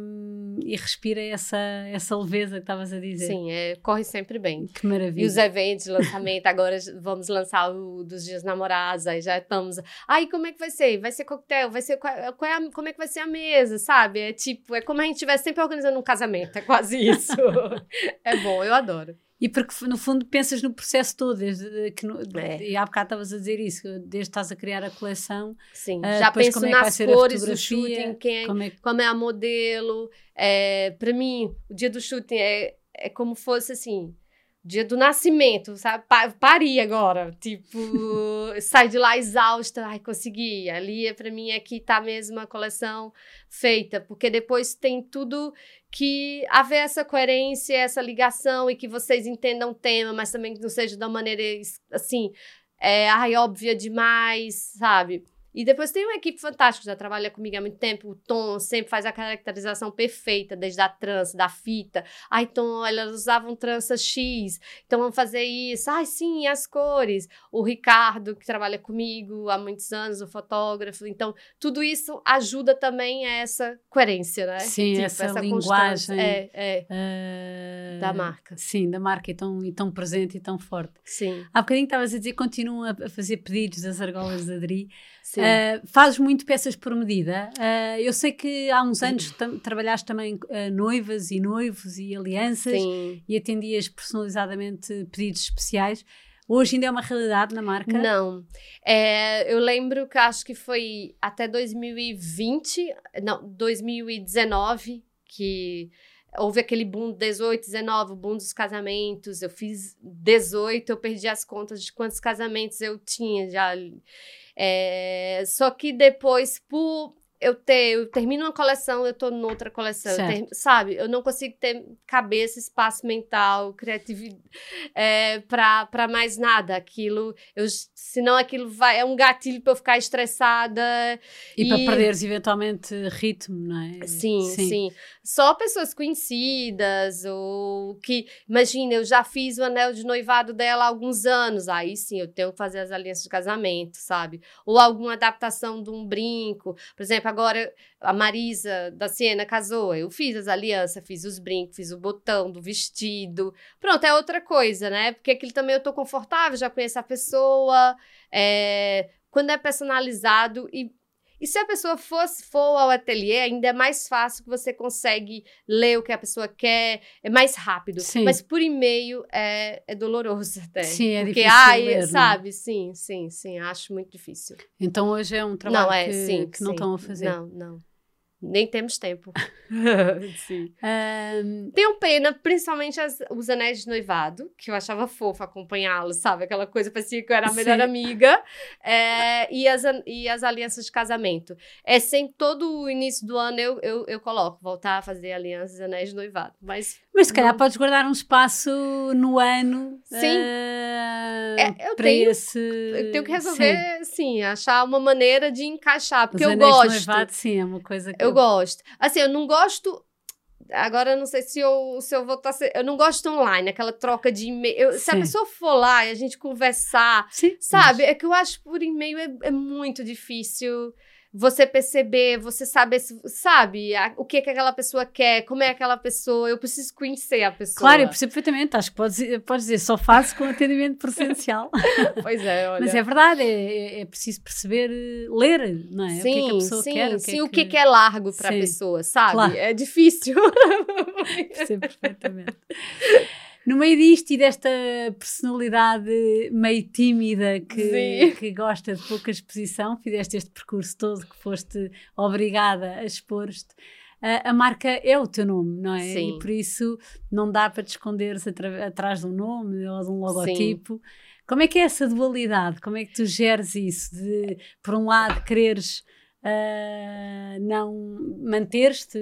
Speaker 1: e respira essa, essa leveza que estavas a dizer.
Speaker 2: Sim, é, corre sempre bem.
Speaker 1: Que maravilha.
Speaker 2: E os eventos, lançamento, agora vamos lançar o dos dias namorados, aí já estamos. Aí como é que vai ser? Vai ser coquetel? Vai ser qual, qual é a, como é que vai ser a mesa, sabe? É tipo, é como a gente estivesse sempre organizando um casamento, é quase isso. (laughs) é bom, eu adoro.
Speaker 1: E porque, no fundo, pensas no processo todo, desde que no, é. e há bocado estavas a dizer isso, desde que estás a criar a coleção.
Speaker 2: Sim, uh, já penso é nas cores do shooting, quem é, como, é, como é a modelo. É, para mim, o dia do shooting é, é como fosse assim dia do nascimento, sabe? Pa pari agora, tipo, (laughs) sai de lá exausta, ai, consegui. Ali, para mim, aqui tá mesmo a coleção feita, porque depois tem tudo que haver essa coerência, essa ligação e que vocês entendam o tema, mas também que não seja da maneira, assim, é, ai, óbvia demais, sabe? E depois tem uma equipe fantástica, já trabalha comigo há muito tempo. O Tom sempre faz a caracterização perfeita, desde a trança, da fita. Ai, Tom, elas usavam trança X, então vamos fazer isso. Ai, sim, as cores. O Ricardo, que trabalha comigo há muitos anos, o fotógrafo. Então, tudo isso ajuda também a essa coerência, né?
Speaker 1: Sim, tipo, essa, essa linguagem.
Speaker 2: É, é. Uh, da marca.
Speaker 1: Sim, da marca, e tão, e tão presente e tão forte.
Speaker 2: Sim.
Speaker 1: Há bocadinho estavas a dizer continuam a fazer pedidos das argolas da Adri. Uh, fazes muito peças por medida. Uh, eu sei que há uns anos trabalhaste também uh, noivas e noivos e alianças
Speaker 2: Sim.
Speaker 1: e atendias personalizadamente pedidos especiais. Hoje ainda é uma realidade na marca?
Speaker 2: Não. É, eu lembro que acho que foi até 2020, não, 2019, que houve aquele boom 18, 19, o boom dos casamentos. Eu fiz 18, eu perdi as contas de quantos casamentos eu tinha já. É, só que depois, por eu ter, eu termino uma coleção, eu tô noutra coleção, eu ter, sabe? Eu não consigo ter cabeça, espaço mental, criatividade é, para mais nada. Aquilo, eu, senão aquilo vai, é um gatilho para eu ficar estressada.
Speaker 1: E, e... para perderes eventualmente ritmo, não é?
Speaker 2: Sim, sim, sim, Só pessoas conhecidas, ou que, imagina, eu já fiz o anel de noivado dela há alguns anos, aí sim, eu tenho que fazer as alianças de casamento, sabe? Ou alguma adaptação de um brinco, por exemplo, agora a Marisa da Siena casou, eu fiz as alianças, fiz os brincos, fiz o botão do vestido. Pronto, é outra coisa, né? Porque aquilo também eu tô confortável, já conheço a pessoa. É, quando é personalizado e e se a pessoa fosse, for ao ateliê, ainda é mais fácil que você consegue ler o que a pessoa quer, é mais rápido.
Speaker 1: Sim.
Speaker 2: Mas por e-mail é, é doloroso até.
Speaker 1: Sim, é
Speaker 2: porque,
Speaker 1: difícil.
Speaker 2: Ai,
Speaker 1: ler,
Speaker 2: sabe? Sim, sim, sim, acho muito difícil.
Speaker 1: Então hoje é um trabalho
Speaker 2: não, é,
Speaker 1: que,
Speaker 2: sim,
Speaker 1: que não estão a fazer.
Speaker 2: Não, não. Nem temos tempo. (laughs) Sim. Um... Tenho pena, principalmente as, os anéis de noivado, que eu achava fofo acompanhá-los, sabe? Aquela coisa, parecia que eu era a melhor Sim. amiga. É, e, as, e as alianças de casamento. É sempre, todo o início do ano eu, eu, eu coloco, voltar a fazer alianças e anéis de noivado. Mas,
Speaker 1: Mas se calhar não... podes guardar um espaço no ano.
Speaker 2: Sim.
Speaker 1: Uh,
Speaker 2: é, eu,
Speaker 1: para
Speaker 2: tenho,
Speaker 1: esse...
Speaker 2: eu tenho que resolver, sim. sim. achar uma maneira de encaixar, porque
Speaker 1: os
Speaker 2: eu gosto.
Speaker 1: De noivado, sim, é uma coisa que
Speaker 2: eu gosto. Assim, eu não gosto. Agora, não sei se eu, se eu vou estar. Eu não gosto online, aquela troca de e-mail. Se a pessoa for lá e a gente conversar,
Speaker 1: Sim,
Speaker 2: sabe? É que eu acho por e-mail é, é muito difícil você perceber, você saber, sabe, a, o que, que aquela pessoa quer, como é aquela pessoa, eu preciso conhecer a pessoa.
Speaker 1: Claro, eu percebo perfeitamente, acho que podes, podes dizer, só faço com atendimento presencial. (laughs)
Speaker 2: pois é, olha.
Speaker 1: Mas é verdade, é, é, preciso perceber, ler, não é?
Speaker 2: Sim, o que, é que a pessoa
Speaker 1: sim,
Speaker 2: quer.
Speaker 1: O
Speaker 2: sim, o
Speaker 1: que,
Speaker 2: que é largo para a pessoa, sabe?
Speaker 1: Claro.
Speaker 2: É difícil. (laughs)
Speaker 1: percebo (laughs) perfeitamente. No meio disto e desta personalidade meio tímida que, que gosta de pouca exposição, fizeste este percurso todo que foste obrigada a expor-te. A, a, marca é o teu nome, não é? Sim. E por isso não dá para te esconderes atrás de um nome ou de um logotipo. Sim. Como é que é essa dualidade? Como é que tu geres isso? De, por um lado, quereres uh, não manter-te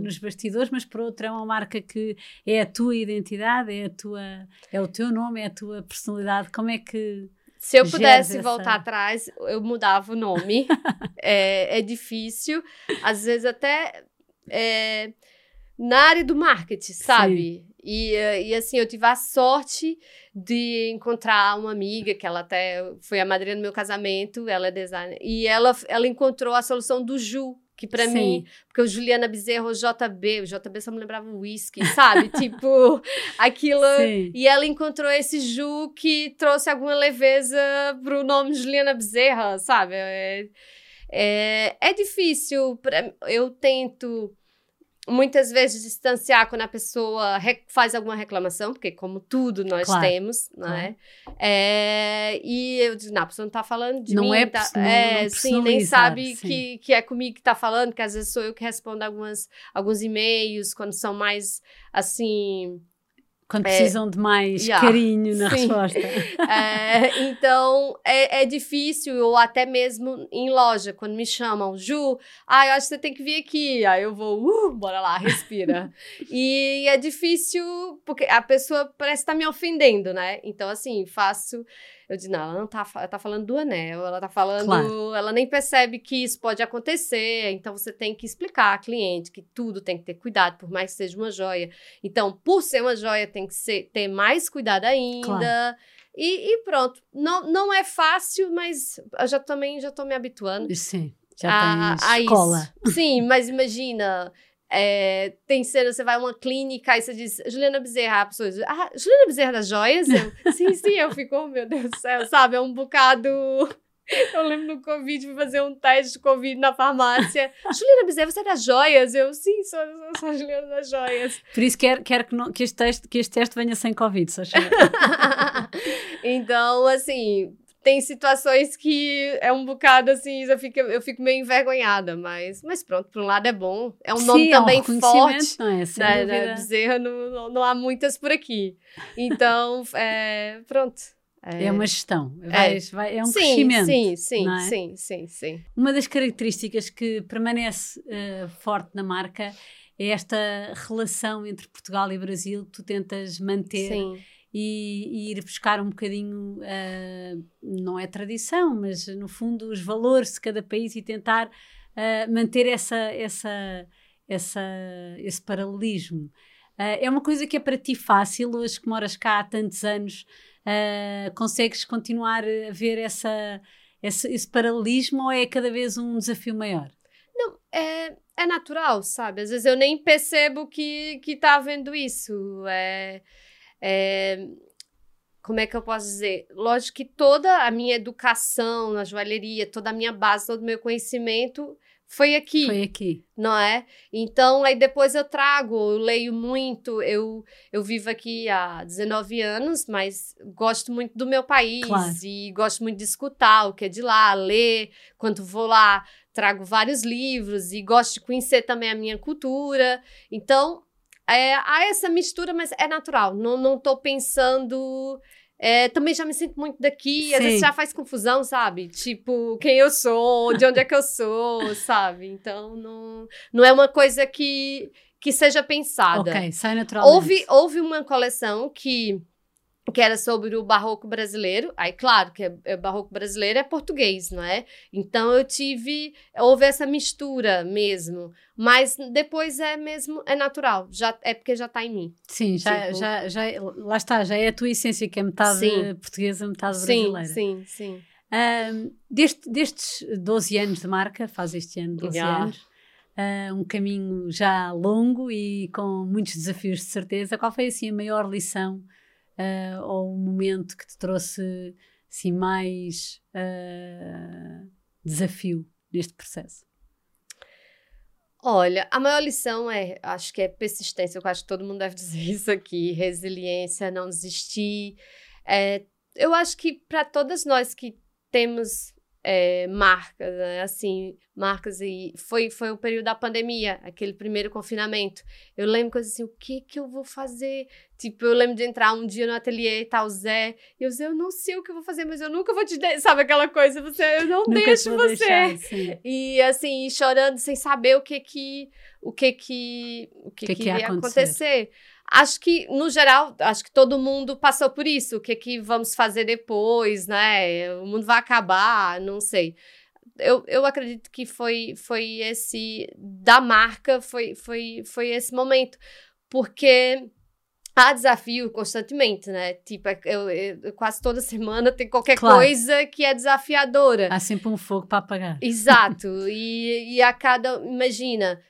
Speaker 1: nos bastidores, mas por outro é uma marca que é a tua identidade, é, a tua, é o teu nome, é a tua personalidade. Como é que.
Speaker 2: Se eu pudesse voltar atrás, eu mudava o nome. (laughs) é, é difícil. Às vezes até é, na área do marketing, sabe? E, e assim, eu tive a sorte de encontrar uma amiga, que ela até foi a madrinha do meu casamento, ela é designer, e ela, ela encontrou a solução do Ju, que para mim, porque o Juliana Bezerro, o JB, o JB só me lembrava o whisky, sabe? (laughs) tipo, aquilo. Sim. E ela encontrou esse Ju que trouxe alguma leveza pro nome Juliana Bezerra, sabe? É, é, é difícil, pra, eu tento muitas vezes distanciar quando a pessoa faz alguma reclamação, porque como tudo nós claro, temos, não é? é? E eu digo, não, a pessoa não está falando de
Speaker 1: não
Speaker 2: mim.
Speaker 1: É,
Speaker 2: tá,
Speaker 1: não,
Speaker 2: é,
Speaker 1: não
Speaker 2: sim, nem sabe sim. Que, que é comigo que está falando, que às vezes sou eu que respondo algumas, alguns e-mails, quando são mais, assim,
Speaker 1: quando é, precisam de mais yeah, carinho na (laughs) sim. resposta. (laughs)
Speaker 2: É, então, é, é, difícil, ou até mesmo em loja, quando me chamam, Ju, ah, eu acho que você tem que vir aqui. Aí eu vou, uh, bora lá, respira. (laughs) e é difícil, porque a pessoa parece estar tá me ofendendo, né? Então, assim, faço eu disse, não, ela não tá, ela tá falando do anel, ela tá falando, claro. ela nem percebe que isso pode acontecer, então você tem que explicar ao cliente que tudo tem que ter cuidado, por mais que seja uma joia. Então, por ser uma joia, tem que ser, ter mais cuidado ainda. Claro. E, e, pronto, não, não é fácil, mas eu já também já tô me habituando.
Speaker 1: Sim, já a, a escola.
Speaker 2: Isso. Sim, mas imagina, é, tem cena, você vai a uma clínica e você diz, Juliana Bezerra, a pessoa diz, ah, Juliana Bezerra das joias? Eu, sim, sim, eu fico, oh, meu Deus do céu, sabe? É um bocado. (laughs) Eu lembro no Covid, fui fazer um teste de Covid na farmácia. Juliana Bezerra, você é das joias? Eu, sim, sou, sou, sou a Juliana das joias.
Speaker 1: Por isso quero, quero que, não, que, este teste, que este teste venha sem Covid, só (laughs)
Speaker 2: Então, assim, tem situações que é um bocado assim, eu fico, eu fico meio envergonhada, mas, mas pronto, por um lado é bom. É um nome Sim, também é um forte.
Speaker 1: Não é,
Speaker 2: sem né, né, Bezerra, não, não, não, há muitas por aqui. Então, é, pronto.
Speaker 1: É, é uma gestão, vai, é. Vai, é um sim, crescimento.
Speaker 2: Sim, sim,
Speaker 1: é?
Speaker 2: sim, sim, sim.
Speaker 1: Uma das características que permanece uh, forte na marca é esta relação entre Portugal e Brasil que tu tentas manter. Sim e, e ir buscar um bocadinho, uh, não é tradição, mas no fundo os valores de cada país e tentar uh, manter essa, essa, essa, esse paralelismo. Uh, é uma coisa que é para ti fácil, hoje que moras cá há tantos anos, consegues continuar a ver essa, esse, esse paralelismo ou é cada vez um desafio maior?
Speaker 2: Não, é, é natural, sabe? Às vezes eu nem percebo que, que tá havendo isso. É, é, como é que eu posso dizer? Lógico que toda a minha educação na joalheria, toda a minha base, todo o meu conhecimento foi aqui.
Speaker 1: Foi aqui.
Speaker 2: Não é? Então, aí depois eu trago, eu leio muito. Eu, eu vivo aqui há 19 anos, mas gosto muito do meu país claro. e gosto muito de escutar o que é de lá, ler. Quando vou lá, trago vários livros e gosto de conhecer também a minha cultura. Então, é, há essa mistura, mas é natural. Não, não tô pensando. É, também já me sinto muito daqui, Sim. às vezes já faz confusão, sabe? Tipo, quem eu sou, de onde é que eu sou, (laughs) sabe? Então, não, não é uma coisa que, que seja pensada.
Speaker 1: Ok, sai naturalmente.
Speaker 2: Houve, houve uma coleção que que era sobre o barroco brasileiro. Aí, claro, que é, é, barroco brasileiro é português, não é? Então eu tive, houve essa mistura mesmo, mas depois é mesmo é natural, já é porque já está em mim.
Speaker 1: Sim, já, tipo... já, já lá está, já é a tua essência que é metade sim. portuguesa, metade brasileira.
Speaker 2: Sim, sim, sim.
Speaker 1: Um, deste, destes 12 anos de marca, faz este ano 12 yeah. anos, uh, um caminho já longo e com muitos desafios de certeza. Qual foi assim a maior lição uh, ou um momento que te trouxe assim, mais uh, desafio neste processo?
Speaker 2: Olha, a maior lição é, acho que é persistência. Eu acho que todo mundo deve (laughs) dizer isso aqui: resiliência, não desistir. É, eu acho que para todas nós que temos é, marcas, né? assim, marcas e foi foi o período da pandemia, aquele primeiro confinamento. Eu lembro coisas assim, o que que eu vou fazer? Tipo, eu lembro de entrar um dia no ateliê e tal o Zé, e eu Zé, eu não sei o que eu vou fazer, mas eu nunca vou te dar, sabe aquela coisa, você, eu não nunca deixo você. Deixar, e assim, chorando sem saber o que que o que que o que, que, que ia acontecer. acontecer. Acho que, no geral, acho que todo mundo passou por isso. O que, que vamos fazer depois, né? O mundo vai acabar, não sei. Eu, eu acredito que foi, foi esse. Da marca, foi, foi, foi esse momento. Porque há desafio constantemente, né? Tipo, é, eu, eu, quase toda semana tem qualquer claro. coisa que é desafiadora.
Speaker 1: Há sempre um fogo para apagar.
Speaker 2: Exato. (laughs) e, e a cada. Imagina,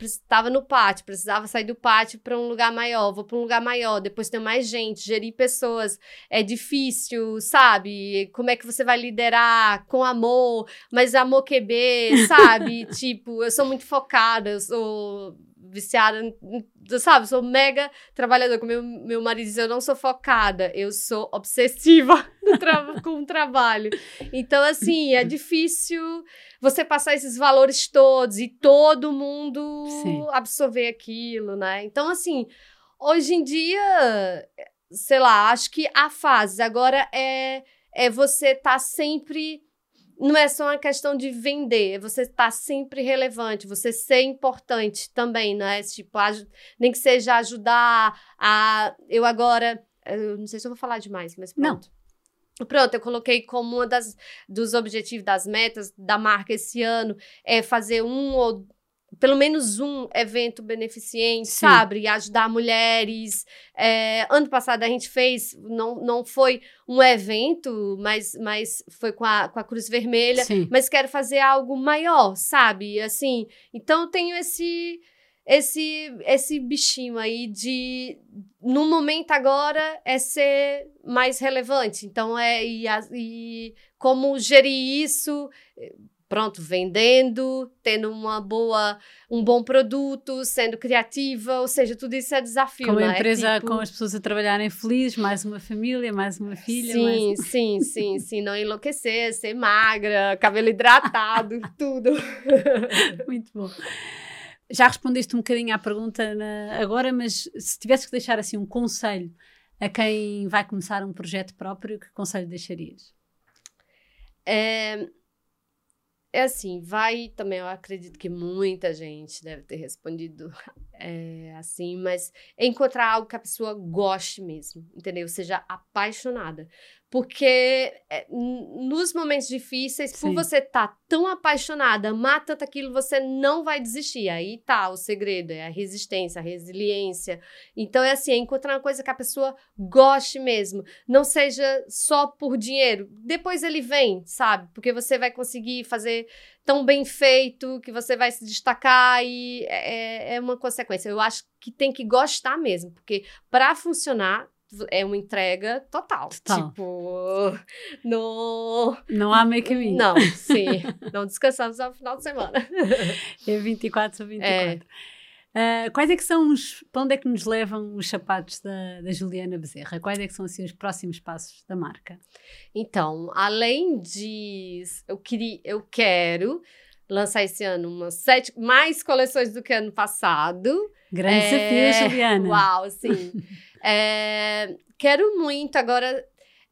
Speaker 2: estava é, no pátio, precisava sair do pátio para um lugar maior, vou para um lugar maior, depois tem mais gente, gerir pessoas é difícil, sabe? Como é que você vai liderar com amor, mas amor QB, sabe? (laughs) tipo, eu sou muito focada, eu sou viciada, sabe? Sou mega trabalhadora. Como meu, meu marido diz, eu não sou focada, eu sou obsessiva (laughs) com o trabalho. Então, assim, é difícil você passar esses valores todos e todo mundo Sim. absorver aquilo, né? Então, assim, hoje em dia, sei lá, acho que a fase agora é, é você estar tá sempre não é só uma questão de vender, é você estar tá sempre relevante, você ser importante também, não é? Tipo, nem que seja ajudar a. Eu agora. Eu não sei se eu vou falar demais, mas pronto. Não. Pronto, eu coloquei como uma das dos objetivos das metas da marca esse ano é fazer um ou pelo menos um evento beneficente, Sim. sabe? E ajudar mulheres. É, ano passado a gente fez, não, não foi um evento, mas, mas foi com a, com a Cruz Vermelha, Sim. mas quero fazer algo maior, sabe? Assim, então eu tenho esse esse esse bichinho aí de no momento agora é ser mais relevante. Então é e, e como gerir isso pronto, vendendo, tendo uma boa, um bom produto, sendo criativa, ou seja, tudo isso é desafio.
Speaker 1: Com
Speaker 2: a
Speaker 1: é? empresa, tipo... com as pessoas a trabalharem felizes, mais uma família, mais uma filha.
Speaker 2: Sim,
Speaker 1: mais... (laughs)
Speaker 2: sim, sim, sim, não enlouquecer, ser magra, cabelo hidratado, (laughs) tudo.
Speaker 1: Muito bom. Já respondeste um bocadinho à pergunta na... agora, mas se tivesse que deixar assim um conselho a quem vai começar um projeto próprio, que conselho deixarias?
Speaker 2: É, é assim, vai também, eu acredito que muita gente deve ter respondido é, (laughs) assim, mas é encontrar algo que a pessoa goste mesmo, entendeu? Seja apaixonada. Porque é, nos momentos difíceis, Sim. por você estar tá tão apaixonada, amar tanto aquilo, você não vai desistir. Aí tá o segredo, é a resistência, a resiliência. Então é assim, é encontrar uma coisa que a pessoa goste mesmo. Não seja só por dinheiro. Depois ele vem, sabe? Porque você vai conseguir fazer tão bem feito que você vai se destacar e é, é uma consequência. Eu acho que tem que gostar mesmo, porque para funcionar é uma entrega total. total. Tipo, (laughs) no...
Speaker 1: não há meio caminho.
Speaker 2: Não, (laughs) sim. não descansamos ao final de semana.
Speaker 1: É 24 ou 24. É. Uh, quais é que são os. Para onde é que nos levam os sapatos da, da Juliana Bezerra? Quais é que são assim, os próximos passos da marca?
Speaker 2: Então, além de. Eu, queria, eu quero lançar esse ano umas sete mais coleções do que ano passado.
Speaker 1: Grande é, desafio, Juliana.
Speaker 2: Uau, sim. (laughs) É, quero muito agora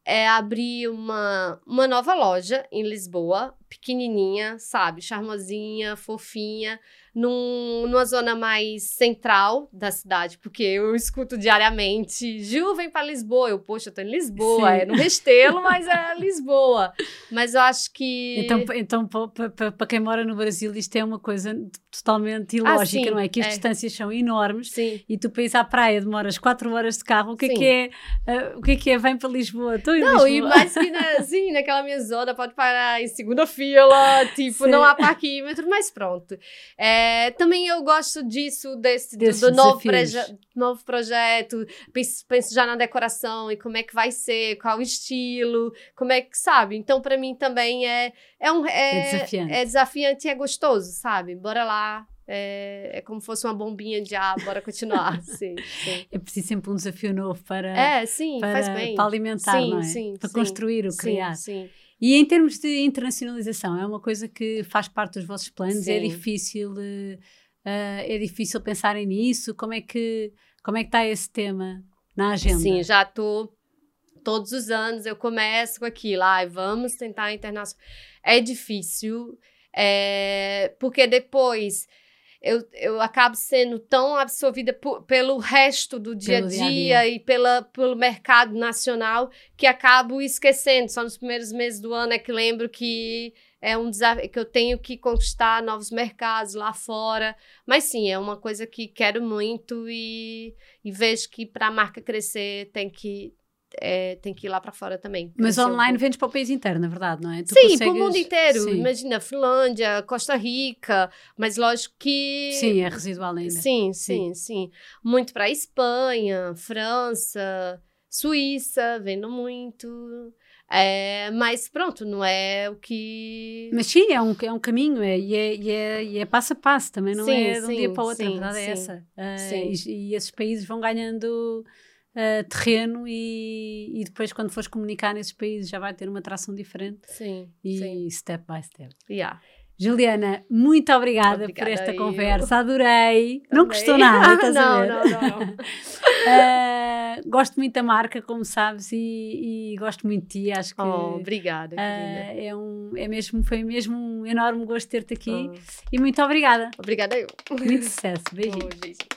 Speaker 2: é, abrir uma, uma nova loja em Lisboa, pequenininha, sabe? Charmosinha, fofinha num, numa zona mais central da cidade, porque eu escuto diariamente, Ju, vem para Lisboa. Eu, poxa, eu tô em Lisboa, Sim. é no Restelo, (laughs) mas é Lisboa. Mas eu acho que...
Speaker 1: Então, então para quem mora no Brasil, isto é uma coisa totalmente ah, ilógica, ah, não é? Que as é. distâncias são enormes
Speaker 2: sim.
Speaker 1: e tu ir à praia demoras 4 horas de carro, o que é que é? Uh, o que é que é? Vem para Lisboa, estou em
Speaker 2: não,
Speaker 1: Lisboa.
Speaker 2: e mais que na, (laughs) assim, naquela minha zona, pode parar em segunda fila, tipo, sim. não há parquímetro, mas pronto. É, é, também eu gosto disso, desse, do, do novo, proje novo projeto. Penso, penso, já na decoração e como é que vai ser, qual o estilo, como é que, sabe? Então, para mim também é, é, um, é, é, desafiante. é desafiante e é gostoso, sabe? Bora lá é, é como se fosse uma bombinha de ar, bora continuar. (laughs) sim, sim.
Speaker 1: É preciso sempre um desafio novo para,
Speaker 2: é, sim,
Speaker 1: para,
Speaker 2: faz bem.
Speaker 1: para alimentar,
Speaker 2: sim,
Speaker 1: não é?
Speaker 2: sim,
Speaker 1: para
Speaker 2: sim,
Speaker 1: construir o criar.
Speaker 2: Sim,
Speaker 1: E em termos de internacionalização, é uma coisa que faz parte dos vossos planos? É
Speaker 2: Sim.
Speaker 1: difícil, uh, é difícil pensarem nisso? Como é que como é que está esse tema na agenda?
Speaker 2: Sim, já estou todos os anos eu começo com aquilo, vamos tentar internacional. É difícil, é, porque depois eu, eu acabo sendo tão absorvida por, pelo resto do dia a dia. e pela, pelo mercado nacional que acabo esquecendo. Só nos primeiros meses do ano é que lembro que é um desafio que eu tenho que conquistar novos mercados lá fora. Mas sim, é uma coisa que quero muito e, e vejo que para a marca crescer tem que é, tem que ir lá para fora também.
Speaker 1: Mas
Speaker 2: um
Speaker 1: online
Speaker 2: pouco.
Speaker 1: vendes para o país inteiro, na verdade, não é? Tu
Speaker 2: Sim, para o
Speaker 1: consegues-
Speaker 2: mundo inteiro.
Speaker 1: Sim.
Speaker 2: Imagina, Finlândia, Costa Rica, mas lógico que.
Speaker 1: Sim, é residual ainda.
Speaker 2: Sim, sim, sim. Muito para Espanha, França, Suíça, vendo muito. É, mas pronto, não é o que.
Speaker 1: Mas sim, é um, é um caminho é, e, é, e, é, e é passo a passo, também não
Speaker 2: Sim,
Speaker 1: é de um
Speaker 2: sim,
Speaker 1: dia para o outro, a
Speaker 2: sim,
Speaker 1: verdade é
Speaker 2: sim,
Speaker 1: essa.
Speaker 2: Sim.
Speaker 1: e, e esses países vão ganhando ah, terreno e, e depois quando fores comunicar nesses países já vai ter uma tração diferente
Speaker 2: Sim,
Speaker 1: e
Speaker 2: sim.
Speaker 1: step by step.
Speaker 2: Yeah.
Speaker 1: Juliana, muito obrigada, por
Speaker 2: Obrigada
Speaker 1: esta
Speaker 2: eu.
Speaker 1: conversa, adorei. Não
Speaker 2: Também.
Speaker 1: custou nada, (laughs) estás a
Speaker 2: não,
Speaker 1: ver?
Speaker 2: não, não, não. (laughs)
Speaker 1: Ah, gosto muito da marca, como sabes, e, e gosto muito de ti. Acho que
Speaker 2: Oh, obrigada, querida.
Speaker 1: é um, é mesmo, foi mesmo um enorme gosto ter-te aqui.
Speaker 2: Oh,
Speaker 1: E muito obrigada.
Speaker 2: obrigada eu.
Speaker 1: Muito sucesso. (laughs) Beijinhos.
Speaker 2: Oh, beijinho.